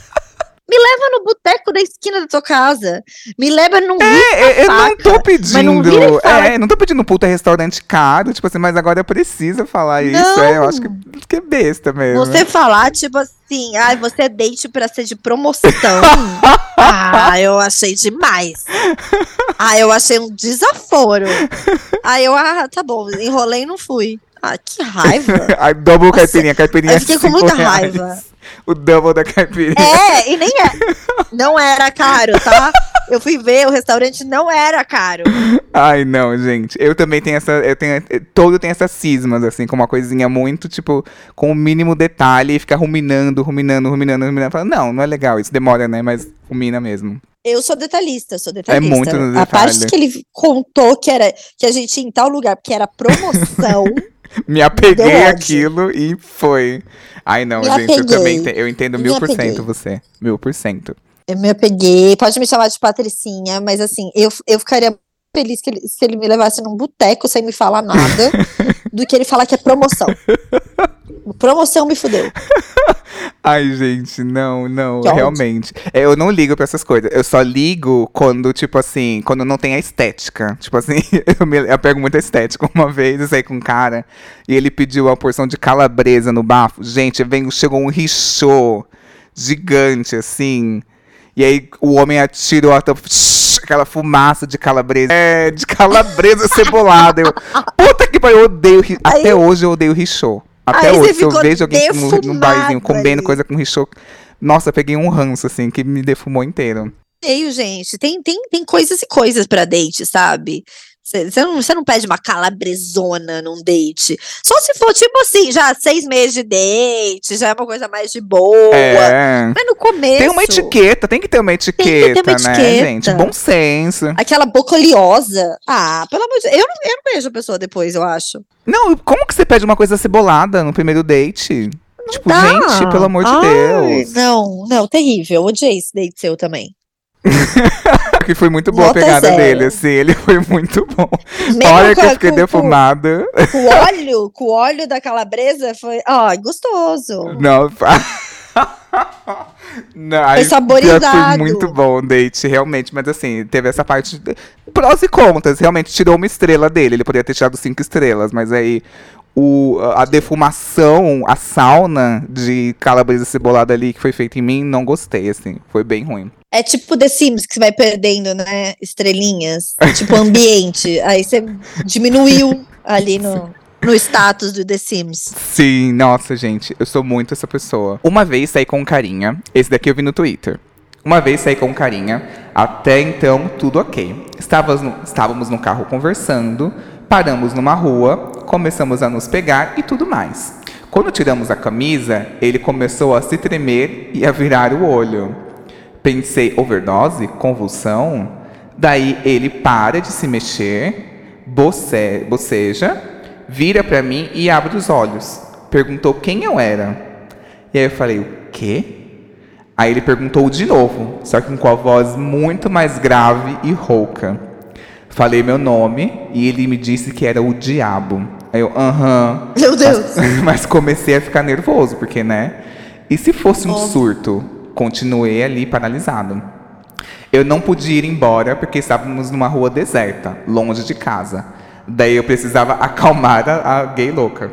me leva no boteco da esquina da tua casa. Me leva num É, eu não tô faca, mas não pedindo. vira e fala- É, não tô pedindo um puta restaurante caro, tipo assim, mas agora precisa falar isso. Não. É, eu acho que, que é besta mesmo. Você falar, tipo assim, ai, você é date pra ser de promoção. ah, eu achei demais. Ah, eu achei um desaforo. Aí eu, ah, tá bom, enrolei e não fui. Ah, que raiva. Ai, double Nossa, caipirinha, caipirinha eu fiquei com cinco muita reais. raiva. O double da caipirinha. É, e nem é. Não era caro, tá? Eu fui ver, o restaurante não era caro. Ai, não, gente. Eu também tenho essa. Eu tenho. Todo tem essas cismas, assim, com uma coisinha muito, tipo, com o mínimo detalhe e ficar ruminando, ruminando, ruminando, ruminando. Falando, não, não é legal. Isso demora, né? Mas rumina mesmo. Eu sou detalhista, sou detalhista. É muito no A parte que ele contou que era que a gente ia em tal lugar, porque era promoção. Me apeguei àquilo e foi. Ai, não, Me gente, eu apeguei. também te- eu entendo Me mil por cento você. Mil por cento. eu me apeguei. Pode me chamar de Patricinha, mas assim, eu, eu ficaria feliz que ele- se ele me levasse num boteco sem me falar nada, do que ele falar que é promoção. Promoção me fudeu. Ai, gente, não, não, Que realmente. É, Eu não ligo pra essas coisas. Eu só ligo quando, tipo assim, quando não tem a estética. Tipo assim, eu, me, eu pego muita estética. Uma vez eu saí com um cara e ele pediu uma porção de calabresa no bafo. Gente, vem, chegou um richô gigante, assim. E aí o homem atirou a tampa, aquela fumaça de calabresa. É, de calabresa cebolada. Eu, puta que pariu, eu odeio. Aí- Até hoje eu odeio richô. Até hoje, se eu vejo alguém no, no defumado barzinho comendo ali. coisa com richô. Nossa, peguei um ranço, assim, que me defumou inteiro. Meio, gente. Tem, tem, tem coisas e coisas pra date, sabe? Você não, cê não pede uma calabresona num date. Só se for, tipo assim, já seis meses de date, já é uma coisa mais de boa. É. Mas no começo. Tem uma etiqueta, tem que ter uma etiqueta, ter uma né, etiqueta. gente? Bom senso. Aquela boca oleosa. Ah, pelo amor de Deus. Eu não, eu não vejo a pessoa depois, eu acho. Não, como que você pede uma coisa cebolada no primeiro date? tipo, Dá. gente, pelo amor de Ai, Deus. Não, não, terrível. Odiei esse date seu também. Que foi muito boa Nota a pegada zero. dele, assim, ele foi muito bom. Mesmo Olha que eu fiquei com- defumada. Com, o óleo, com o óleo da calabresa, foi. Ó, gostoso. Não, Não, que saborizado. Foi muito bom o date, realmente. Mas assim, teve essa parte. de- Prós e contras. Realmente tirou uma estrela dele. Ele poderia ter tirado cinco estrelas, mas aí. O, a defumação, a sauna de calabresa cebolada ali que foi feita em mim, não gostei, assim. Foi bem ruim. É tipo The Sims que você vai perdendo, né? Estrelinhas. tipo ambiente. Aí você diminuiu ali no, no status do The Sims. Sim, nossa, gente, eu sou muito essa pessoa. Uma vez saí com um carinha, esse daqui eu vi no Twitter. Uma vez saí com um carinha, até então tudo ok. Estávamos no, estávamos no carro conversando, paramos numa rua, começamos a nos pegar e tudo mais. Quando tiramos a camisa, ele começou a se tremer e a virar o olho. Pensei, overdose? Convulsão? Daí ele para de se mexer, boce, boceja, vira pra mim e abre os olhos. Perguntou quem eu era. E aí eu falei, o quê? Aí ele perguntou de novo, só que com a voz muito mais grave e rouca. Falei meu nome e ele me disse que era o diabo. Aí eu, aham. Meu Deus. Mas, mas comecei a ficar nervoso, porque, né? E se fosse um Óbvio. surto? Continuei ali paralisado. Eu não podia ir embora porque estávamos numa rua deserta, longe de casa. Daí eu precisava acalmar a, a gay louca.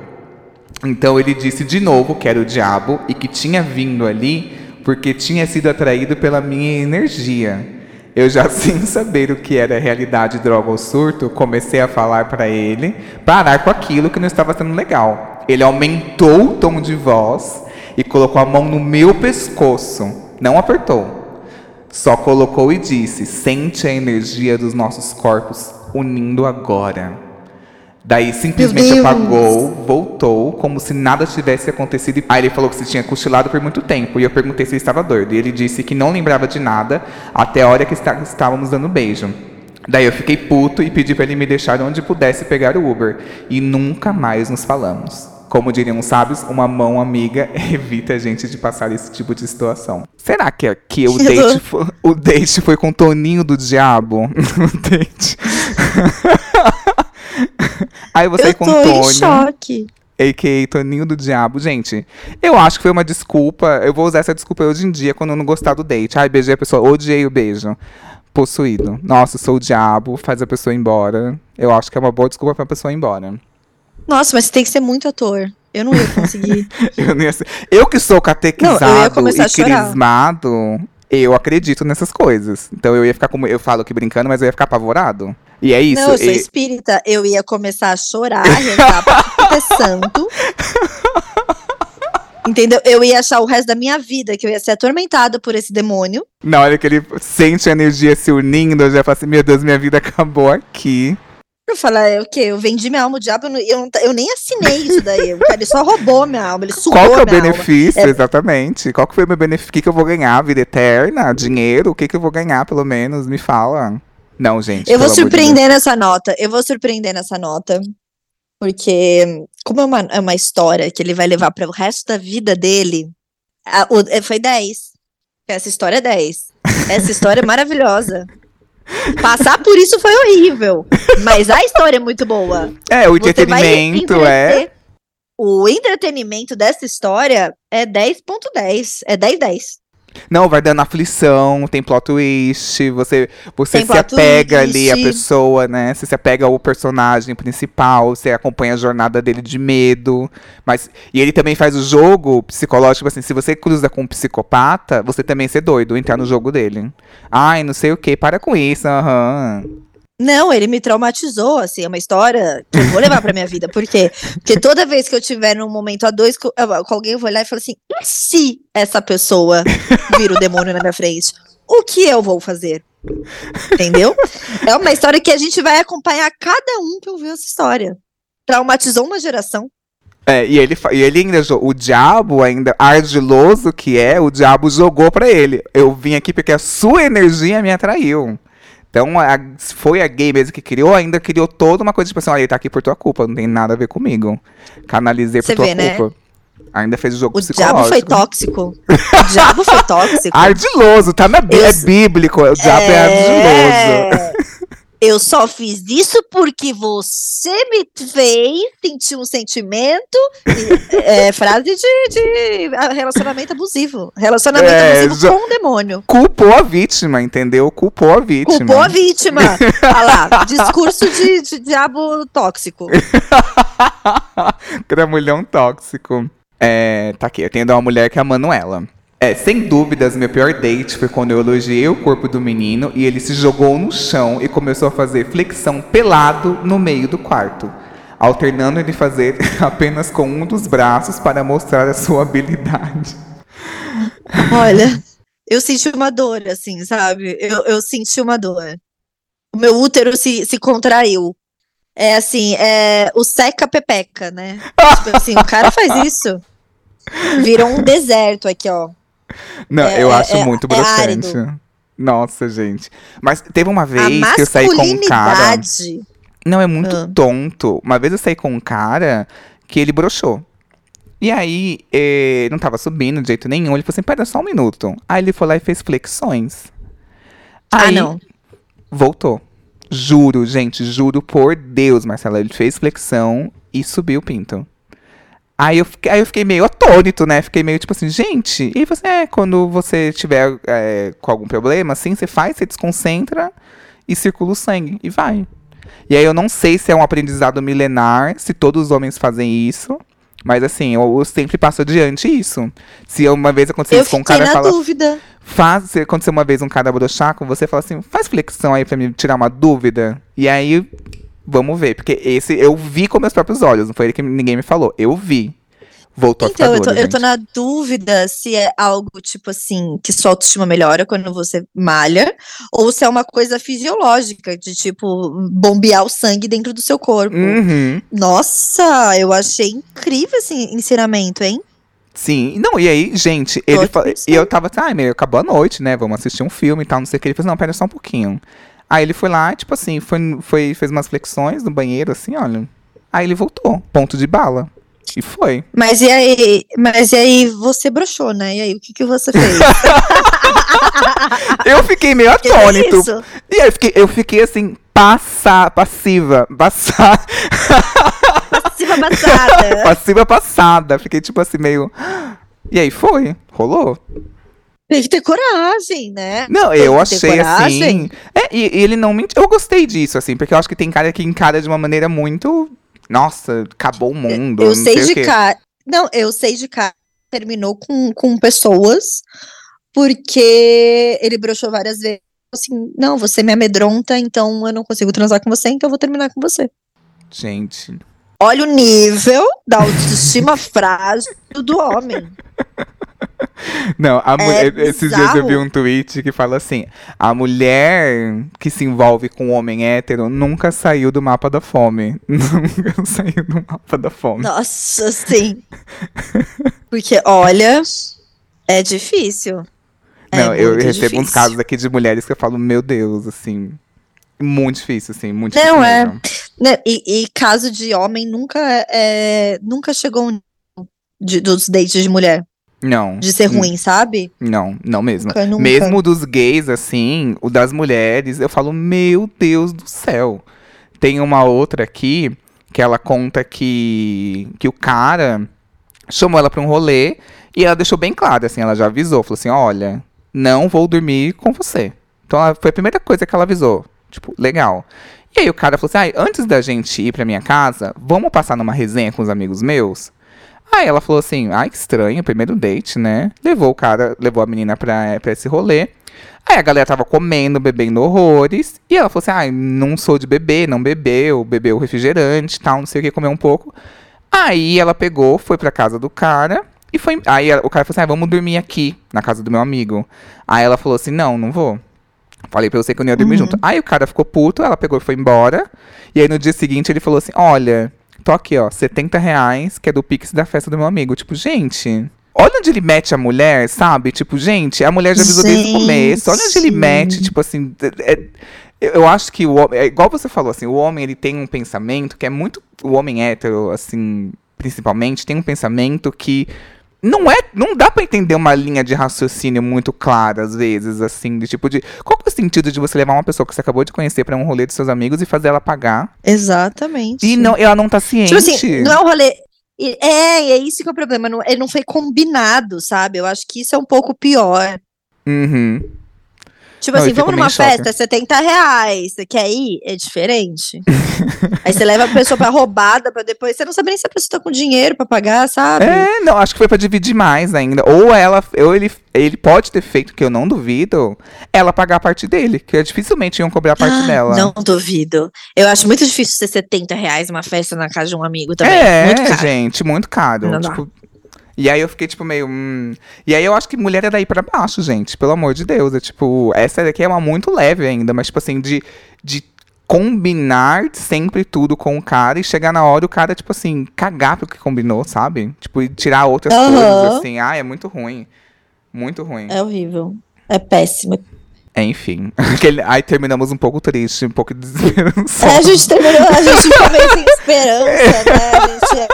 Então ele disse de novo que era o diabo e que tinha vindo ali porque tinha sido atraído pela minha energia. Eu já sem saber o que era realidade, droga ou surto, comecei a falar para ele parar com aquilo que não estava sendo legal. Ele aumentou o tom de voz e colocou a mão no meu pescoço. Não apertou. Só colocou e disse: Sente a energia dos nossos corpos unindo agora. Daí simplesmente apagou, voltou, como se nada tivesse acontecido. Aí ele falou que se tinha cochilado por muito tempo. E eu perguntei se ele estava doido. E ele disse que não lembrava de nada até a hora que está- estávamos dando beijo. Daí eu fiquei puto e pedi para ele me deixar onde pudesse pegar o Uber. E nunca mais nos falamos. Como diriam os sábios, uma mão amiga evita a gente de passar esse tipo de situação. Será que, que o, date foi, o date foi com o Toninho do Diabo? o date. Aí você Eu com tô o em choque. a.k.a. Toninho do Diabo. Gente, eu acho que foi uma desculpa. Eu vou usar essa desculpa hoje em dia quando eu não gostar do date. Ai, beijei a pessoa, odiei o beijo. Possuído. Nossa, sou o diabo, faz a pessoa ir embora. Eu acho que é uma boa desculpa pra pessoa ir embora. Nossa, mas você tem que ser muito ator. Eu não ia conseguir. Eu, não ia ser- eu que sou catequizado Não, e crismado, eu acredito nessas coisas. Então eu ia ficar como. Eu falo que brincando, mas eu ia ficar apavorado. E é isso. não, eu sou e- espírita. Eu ia começar a chorar, rezar pra é santo. Entendeu? Eu ia achar o resto da minha vida que eu ia ser atormentada por esse demônio. Na hora que ele sente a energia se unindo, eu já falo assim, meu Deus, minha vida acabou aqui. Eu falar, é o quê? Eu vendi minha alma, o diabo, eu, não- eu, nem assinei isso daí. O cara ele só roubou minha alma, ele sugou Qual que é o alma. benefício, É- exatamente? Qual que foi o meu benefício? O que, que eu vou ganhar? Vida eterna? Dinheiro? O que, que eu vou ganhar, pelo menos? Me fala. Não, gente. Eu vou amor de surpreender nessa nota. Eu vou surpreender nessa nota. Porque, como é uma, é uma história que ele vai levar para o resto da vida dele, a- o- é, foi 10. Essa história é 10. Essa história é maravilhosa. Passar por isso foi horrível. Mas a história é muito boa. É, o entretenimento é. O entretenimento dessa história é 10.10. É 10-10. Não, vai dando aflição, tem plot twist, você, você Tem se apega ali à twist. pessoa, né? Você se apega ao personagem principal, você acompanha a jornada dele de medo. Mas. E ele também faz o jogo psicológico, assim, se você cruza com um psicopata, você também ser doido, entrar no jogo dele. Ai, não sei o que, para com isso, aham. Não, ele me traumatizou, assim, é uma história que eu vou levar pra minha vida. Por quê? Porque toda vez que eu tiver num momento a dois com, alguém, eu vou olhar e falar assim: e se essa pessoa vira o demônio na minha frente? O que eu vou fazer? Entendeu? É uma história que a gente vai acompanhar cada um que ouviu essa história. Traumatizou uma geração. É, e ele, e ele ainda, o diabo ainda, ardiloso que é, o diabo jogou pra ele. Eu vim aqui porque a sua energia me atraiu. Então, a- foi a gay mesmo que criou, ainda criou toda uma coisa, tipo assim, olha, ele tá aqui por tua culpa, não tem nada a ver comigo. Canalizei por Você tua vê, né? culpa. Ainda fez o jogo O psicológico. diabo foi tóxico. O diabo foi tóxico. Ardiloso, tá na Bí- Eu é bíblico, o diabo é, ardiloso. Eu só fiz isso porque você me fez sentir um sentimento. e- é, frase de, de relacionamento abusivo. Relacionamento É, abusivo com o demônio. Culpou a vítima, entendeu? Culpou a vítima. Culpou a vítima. Olha lá, discurso de, de diabo tóxico. Gramulhão tóxico. É, tá aqui, eu tenho uma mulher que é a Manuela. É, sem dúvidas, meu pior date foi quando eu elogiei o corpo do menino e ele se jogou no chão e começou a fazer flexão pelado no meio do quarto, alternando ele fazer apenas com um dos braços para mostrar a sua habilidade. Olha, eu senti uma dor, assim, sabe? Eu, eu senti uma dor. O meu útero se, se contraiu. É assim, é o seca pepeca, né? tipo assim, o cara faz isso. Virou um deserto aqui, ó. Não, É- eu é- acho é- muito é broxante. Nossa, gente. Mas teve uma vez que eu saí com um cara. Não, é muito Ah. tonto. Uma vez eu saí com um cara que ele broxou. E aí, eh, não tava subindo de jeito nenhum. Ele falou assim, pera só um minuto. Aí ele foi lá e fez flexões. Ah, Aí, não. Voltou. Juro, gente, juro por Deus, Marcela. Ele fez flexão e subiu o pinto. Aí eu, fiquei, aí eu fiquei meio atônito, né? Fiquei meio tipo assim, gente. E você, é, quando você tiver é, com algum problema, assim, você faz, você desconcentra e circula o sangue. E vai. E aí eu não sei se é um aprendizado milenar, se todos os homens fazem isso. Mas assim, eu, eu sempre passo adiante isso. Se uma vez acontecer Eu isso com um cara na fala. dúvida. Faz, se acontecer uma vez um cara broxar com você, fala assim, faz flexão aí pra me tirar uma dúvida. E aí, vamos ver. Porque esse eu vi com meus próprios olhos, não foi ele que ninguém me falou. Eu vi. Voltou Então, a eu ficar tô, dura, eu tô na dúvida se é algo, tipo assim, que sua autoestima melhora quando você malha, ou se é uma coisa fisiológica, de, tipo, bombear o sangue dentro do seu corpo. Uhum. Nossa, eu achei incrível esse ensinamento, hein? Sim. Não, e aí, gente, ele aqui fa- pensando. E eu tava assim, ai, meu, acabou a noite, né? Vamos assistir um filme e tal, não sei o que. Ele falou, não, pera só um pouquinho. Aí ele foi lá, tipo assim, foi, foi, fez umas flexões no banheiro, assim, olha. Aí ele voltou, ponto de bala. E foi. Mas e aí, mas e aí você broxou, né? E aí, o que, que você fez? Eu fiquei meio é atônito. isso? E aí eu fiquei, eu fiquei assim, passa, passiva, passar, Passiva passada. passiva passada. Fiquei tipo assim, meio. E aí foi, rolou. Tem que ter coragem, né? Não, Tem eu achei coragem. assim. É, e, e ele não mentiu. Eu gostei disso, assim, porque eu acho que tem cara que encara de uma maneira muito. Nossa, acabou o mundo. Eu não sei o de cara. Não, eu sei de cara. Terminou com, com pessoas porque ele broxou várias vezes. Assim, não, você me amedronta, então eu não consigo transar com você, então eu vou terminar com você. Gente. olha o nível da autoestima frágil do homem. Não, É esses dias eu vi um tweet que fala assim: a mulher que se envolve com um homem hétero nunca saiu do mapa da fome. Nunca saiu do mapa da fome. Nossa, sim. Porque, olha, é difícil. É Não, eu muito recebo uns difícil. casos aqui de mulheres que eu falo, meu Deus, assim. Muito difícil, assim, muito Não, difícil. é. mesmo. Né, E, e caso de homem nunca é, nunca chegou um de, dos dates de mulher, Não. de ser ruim, sabe? Não, não mesmo. Nunca, nunca. Mesmo dos gays, assim, o das mulheres, eu falo, meu Deus do céu. Tem uma outra aqui que ela conta que, que o cara chamou ela pra um rolê e ela deixou bem claro, assim, ela já avisou, falou assim, olha, não vou dormir com você. Então ela- foi a primeira coisa que ela avisou. Tipo, legal. E aí o cara falou assim, ah, antes da gente ir pra minha casa, vamos passar numa resenha com os amigos meus? Aí ela falou assim, ai que estranho, primeiro date, né? Levou o cara, levou a menina pra, pra esse rolê. Aí a galera tava comendo, bebendo horrores. E ela falou assim, ai, não sou de beber, não bebeu, bebeu refrigerante tal, não sei o que, comeu um pouco. Aí ela pegou, foi pra casa do cara e foi. Aí o cara falou assim: ah, vamos dormir aqui, na casa do meu amigo. Aí ela falou assim: não, não vou. Falei pra você que eu não ia dormir junto. Aí o cara ficou puto, ela pegou e foi embora. E aí no dia seguinte ele falou assim: olha, tô aqui, ó, 70 reais, que é do Pix da festa do meu amigo. Tipo, gente. Olha onde ele mete a mulher, sabe? Tipo, gente, a mulher já avisou desde o começo. Olha onde ele mete, tipo assim. é- eu eu acho que o homem, é igual você falou, assim, o homem ele tem um pensamento que é muito. O homem hétero, assim, principalmente, tem um pensamento que não é. Não dá pra entender uma linha de raciocínio muito clara, às vezes, assim, de tipo de. Qual é o sentido de você levar uma pessoa que você acabou de conhecer pra um rolê dos seus amigos e fazer ela pagar? Exatamente. E não, ela não tá ciente. Tipo assim, não é um rolê. É, é isso que é o problema. Não, ele não foi combinado, sabe? Eu acho que isso é um pouco pior. Uhum. Tipo Não, assim, vamos numa festa, é 70 reais. Você quer ir? É diferente. Aí você leva a pessoa pra roubada, pra depois. Você não sabe nem se a pessoa tá com dinheiro pra pagar, sabe? É, não, acho que foi pra dividir mais ainda. Ou ela, ou ele, ele pode ter feito, que eu não duvido, ela pagar a parte dele, que dificilmente iam cobrar a parte Ah, dela. Não duvido. Eu acho muito difícil ser 70 reais uma festa na casa de um amigo também. É, muito gente, muito caro. Não tipo, e aí eu fiquei, tipo, meio. hum. E aí eu acho que mulher é daí pra baixo, gente. Pelo amor de Deus. É tipo, essa daqui é uma muito leve ainda, mas, tipo assim, de, de combinar sempre tudo com o cara e chegar na hora e o cara, tipo assim, cagar pro que combinou, sabe? Tipo, e tirar outras Aham. coisas, assim. Ah, é muito ruim. Muito ruim. É horrível. É péssimo. Enfim. Aquele- Aí terminamos um pouco triste, um pouco desesperançoso. É, a gente terminou, a gente ficou meio sem esperança, né? A gente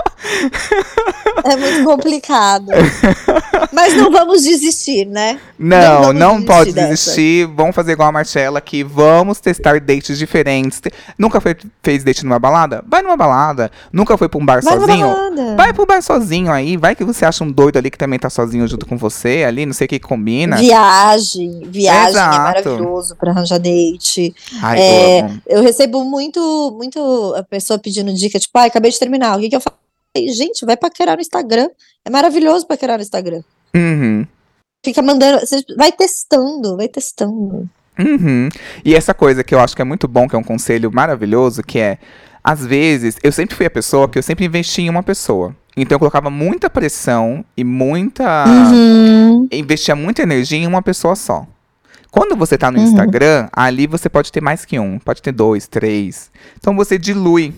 é, é muito complicado. Mas não vamos desistir, né? Não, Não não, vamos pode desistir dessa. desistir. Vamos fazer igual a Marcela aqui. Vamos testar dates diferentes. Te- Nunca foi, fez date numa balada? Vai numa balada. Nunca foi pra um bar Vai sozinho? Vai pro bar sozinho aí. Vai que você acha um doido ali que também tá sozinho junto com você ali, não sei o que combina. Viagem, viagem Exato. é maravilhoso pra arranjar date. Ai, É, eu recebo muito, muito a pessoa pedindo dica, tipo, ai, acabei de terminar, o que que eu faço? Gente, vai paquerar no Instagram. É maravilhoso paquerar no Instagram. Uhum. Fica mandando, vai testando, vai testando. Uhum. E essa coisa que eu acho que é muito bom, que é um conselho maravilhoso, que é, às vezes, eu sempre fui a pessoa que eu sempre investi em uma pessoa. Então eu colocava muita pressão e muita. Uhum. investia muita energia em uma pessoa só. Quando você tá no Uhum. Instagram, ali você pode ter mais que um, pode ter dois, três. Então você dilui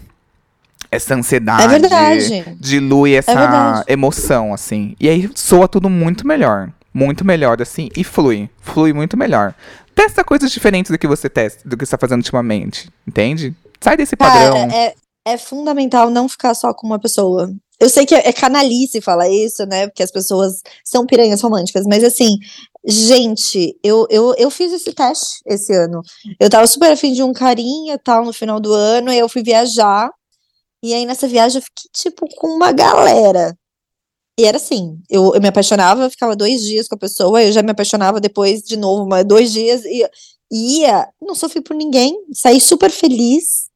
essa ansiedade. É verdade. Dilui essa verdade. emoção, assim. E aí soa tudo muito melhor. Muito melhor, assim, e flui. Flui muito melhor. Testa coisas diferentes do que você testa, do que você tá fazendo ultimamente. Entende? Sai desse padrão. Cara, é, é fundamental não ficar só com uma pessoa. Eu sei que é, é canalice falar isso, né? Porque as pessoas são piranhas românticas, mas assim, gente, eu, eu, eu fiz esse teste esse ano. Eu tava super afim de um carinha tal no final do ano, e eu fui viajar. E aí nessa viagem eu fiquei, tipo, com uma galera. E era assim, eu, eu me apaixonava, eu ficava dois dias com a pessoa, eu já me apaixonava depois de novo, mas dois dias, e ia, não sofri por ninguém, saí super feliz,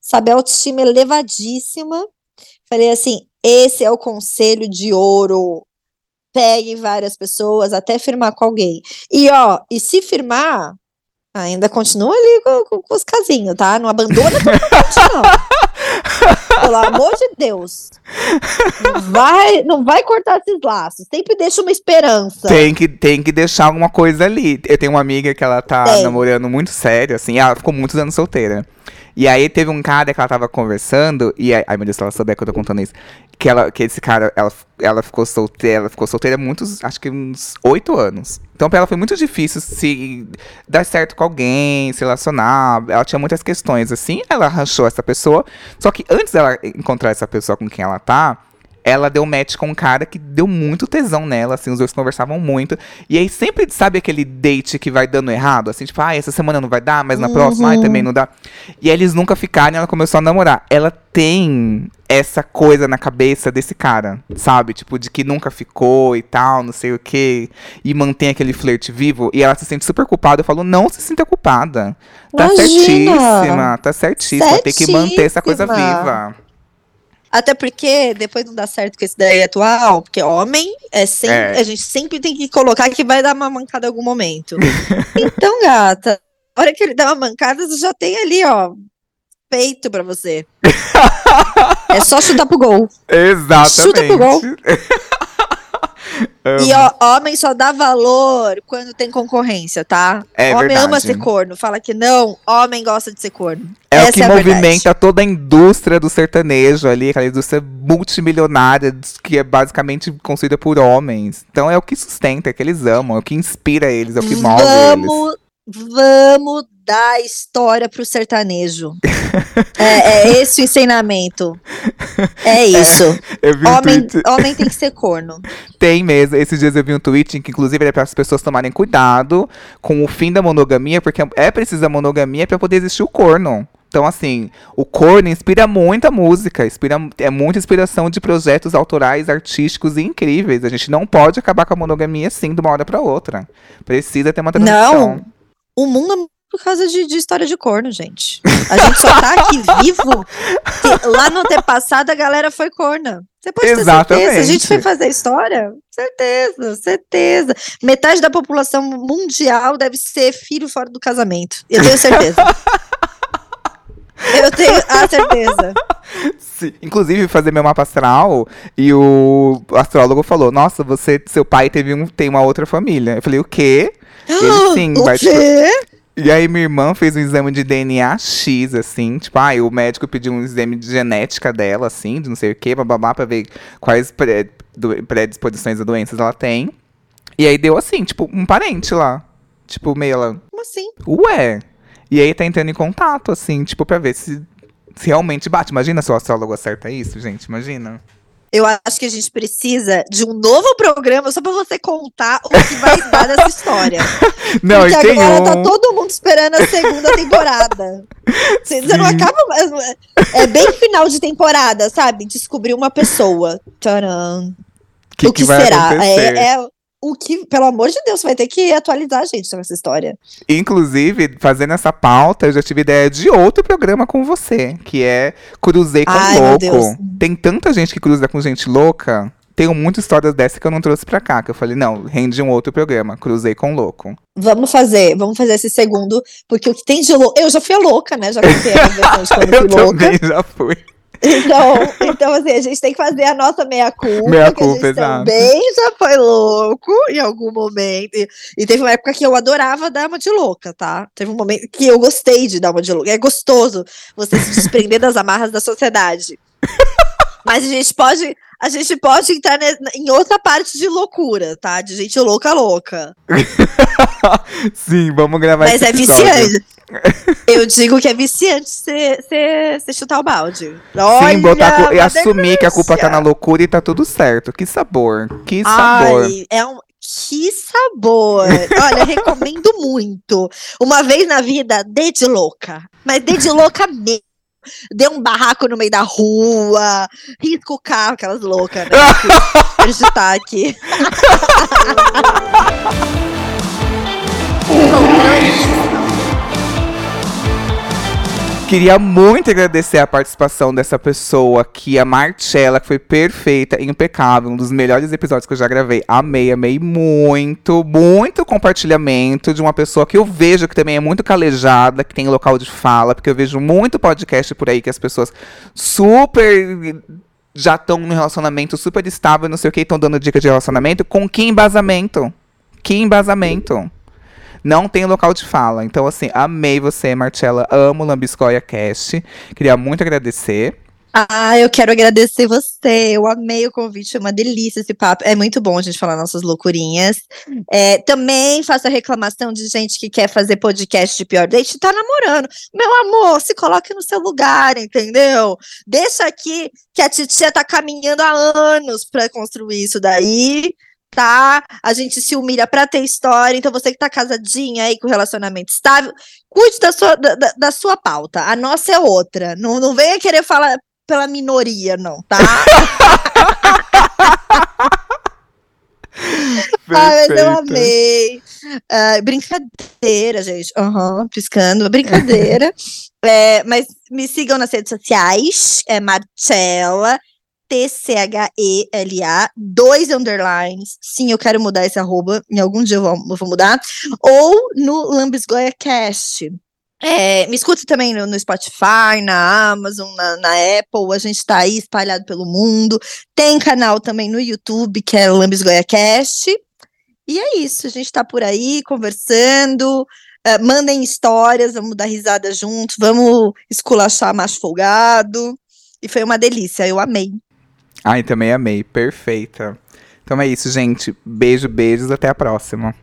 sabe, autoestima elevadíssima. Falei assim, esse é o conselho de ouro. Pegue várias pessoas até firmar com alguém. E ó, e se firmar, ainda continua ali com, com- com os casinhos, tá? Não abandona totalmente, não. Pelo amor de Deus. Não vai, não vai cortar esses laços. Sempre deixa uma esperança. Tem que, tem que deixar alguma coisa ali. Eu tenho uma amiga que ela tá Tem. namorando muito sério, assim, ela ficou muitos anos solteira. E aí teve um cara que ela tava conversando, e aí, ai meu Deus, se ela souber que eu tô contando isso, que, ela, que esse cara, ela, ela ficou solteira, ela ficou solteira muitos, acho que uns oito anos. Então pra ela foi muito difícil se dar certo com alguém, se relacionar, ela tinha muitas questões, assim, ela arranjou essa pessoa, só que antes dela encontrar essa pessoa com quem ela tá, ela deu match com um cara que deu muito tesão nela, assim, os dois conversavam muito. E aí sempre, sabe aquele date que vai dando errado? Assim, tipo, ah, essa semana não vai dar, mas na próxima, ai, também não dá. E aí eles nunca ficaram e ela começou a namorar. Ela tem essa coisa na cabeça desse cara, sabe? Tipo, de que nunca ficou e tal, não sei o quê. E mantém aquele flerte vivo. E ela se sente super culpada. Eu falo, não se sinta culpada. Tá Imagina! certíssima, tá certíssima. Tem que manter essa coisa Certíssima. viva. Até porque depois não dá certo com esse daí atual, porque homem é sempre, É. a gente sempre tem que colocar que vai dar uma mancada em algum momento. então, gata, a hora que ele dá uma mancada, você já tem ali, ó, peito pra você. é só chutar pro gol. Exatamente. Chuta pro gol. Amo. E ó, homem só dá valor quando tem concorrência, tá? É homem verdade. ama ser corno. Fala que não, homem gosta de ser corno. É Essa o que verdade. movimenta toda a indústria do sertanejo ali, aquela indústria multimilionária que é basicamente construída por homens. Então é o que sustenta, é o que eles amam, é o que inspira eles, é o que move eles. Vamos, dar história pro sertanejo. é, é esse o ensinamento. É isso. Eu vi um homem, homem tem que ser corno. tem mesmo, esses dias eu vi um tweet que inclusive era para as pessoas tomarem cuidado com o fim da monogamia, porque é preciso a monogamia para poder existir o corno. Então, assim, o corno inspira muita música, inspira, é muita inspiração de projetos autorais, artísticos e incríveis. A gente não pode acabar com a monogamia assim, de uma hora para outra. Precisa ter uma transição. Não. O mundo é por causa de, de história de corno, gente. A gente só tá aqui vivo. que lá no antepassado a galera foi corna. Você pode ter certeza. A Exatamente. gente foi fazer história? Certeza, certeza. Metade da população mundial deve ser filho fora do casamento. Eu tenho certeza. Eu tenho a certeza. Sim. Inclusive, fazer meu mapa astral e o astrólogo falou: Nossa, você, seu pai teve um, tem uma outra família. Eu falei, o quê? Ele sim, o vai quê? E aí minha irmã fez um exame de DNA X, assim, tipo, ai, o médico pediu um exame de genética dela, assim, de não sei o quê, bababá, pra ver quais predisposições a doenças ela tem. E aí deu assim, tipo, um parente lá. Tipo, meio ela, Como assim? ué. E aí tá entrando em contato, assim, tipo, pra ver se, se realmente bate. Imagina se o astrólogo acerta isso, gente, imagina. Eu acho que a gente precisa de um novo programa só pra você contar o que vai dar dessa história. Não, Porque tem agora um... tá todo mundo esperando a segunda temporada. Você você não acaba. mais- É bem final de temporada, sabe? Descobrir uma pessoa. Tcharam. que, o que, vai será? acontecer. É, é o que, pelo amor de Deus, vai ter que atualizar a gente sobre essa história. Inclusive, fazendo essa pauta, eu já tive ideia de outro programa com você, que é Cruzei com Ai. Louco. Tem tanta gente que cruza com gente louca. Tenho muitas histórias dessa que eu não trouxe pra cá. Que eu falei, não, rende um outro programa. Cruzei com Louco. Vamos fazer, vamos fazer esse segundo, porque o que tem de louco. Eu já fui a louca, né? Já contei a versão de quando eu eu fui louca. também já fui. Então, então, assim, a gente tem que fazer a nossa meia-culpa. Meia que a gente culpa, exato. também já foi louco em algum momento. E, e teve uma época que eu adorava dar uma de louca, tá? Teve um momento que eu gostei de dar uma de louca. É gostoso você se desprender das amarras da sociedade. Mas a gente pode, a gente pode entrar em outra parte de loucura, tá? De gente louca, louca. Sim, vamos gravar Mas é episódio. viciante. Eu digo que é viciante você chutar o balde. Sim, botar e assumir que a culpa tá na delícia. loucura e tá tudo certo. Que sabor. Que sabor. Ai, é um. Que sabor! Olha, recomendo muito. Uma vez na vida, dê de louca. Mas dê de louca mesmo. Dê um barraco no meio da rua, risca o carro, aquelas loucas, né? que Acreditar aqui. Queria muito agradecer a participação dessa pessoa aqui, a Marcela, que foi perfeita, impecável, um dos melhores episódios que eu já gravei. Amei, amei muito, muito compartilhamento de uma pessoa que eu vejo que também é muito calejada, que tem local de fala, porque eu vejo muito podcast por aí que as pessoas super já estão no relacionamento super estável, não sei o que, estão dando dica de relacionamento. Com que embasamento? Que embasamento? Não tem local de fala. Então, assim, amei você, Marcela. Amo Lambiscoia Cast. Queria muito agradecer. Ah, eu quero agradecer você. Eu amei o convite, é uma delícia esse papo. É muito bom a gente falar nossas loucurinhas. É, também faço a reclamação de gente que quer fazer podcast de pior date, tá namorando. Meu amor, se coloque no seu lugar, entendeu? Deixa aqui que a titia tá caminhando há anos para construir isso daí tá? A gente se humilha para ter história. Então, você que tá casadinha aí com relacionamento estável, cuide da sua, da, da sua pauta. A nossa é outra. Não, não venha querer falar pela minoria, não, tá? Ai, mas eu amei. Uh, brincadeira, gente. Uhum, piscando. Brincadeira. é, mas me sigam nas redes sociais. É Marcela T-C-H-E-L-A, dois underlines. Sim, eu quero mudar esse arroba. Em algum dia eu vou, eu vou mudar. Ou no Lambisgoia Cast. É, me escuta também no, no, Spotify, na Amazon, na, na, Apple. A gente tá aí espalhado pelo mundo. Tem canal também no YouTube, que é Lambisgoia Cast. E é isso, a gente tá por aí conversando. Uh, mandem histórias, vamos dar risada juntos, vamos esculachar macho folgado. E foi uma delícia, eu amei. Ai, também amei. Perfeita. Então é isso, gente. Beijo, beijos. Até a próxima.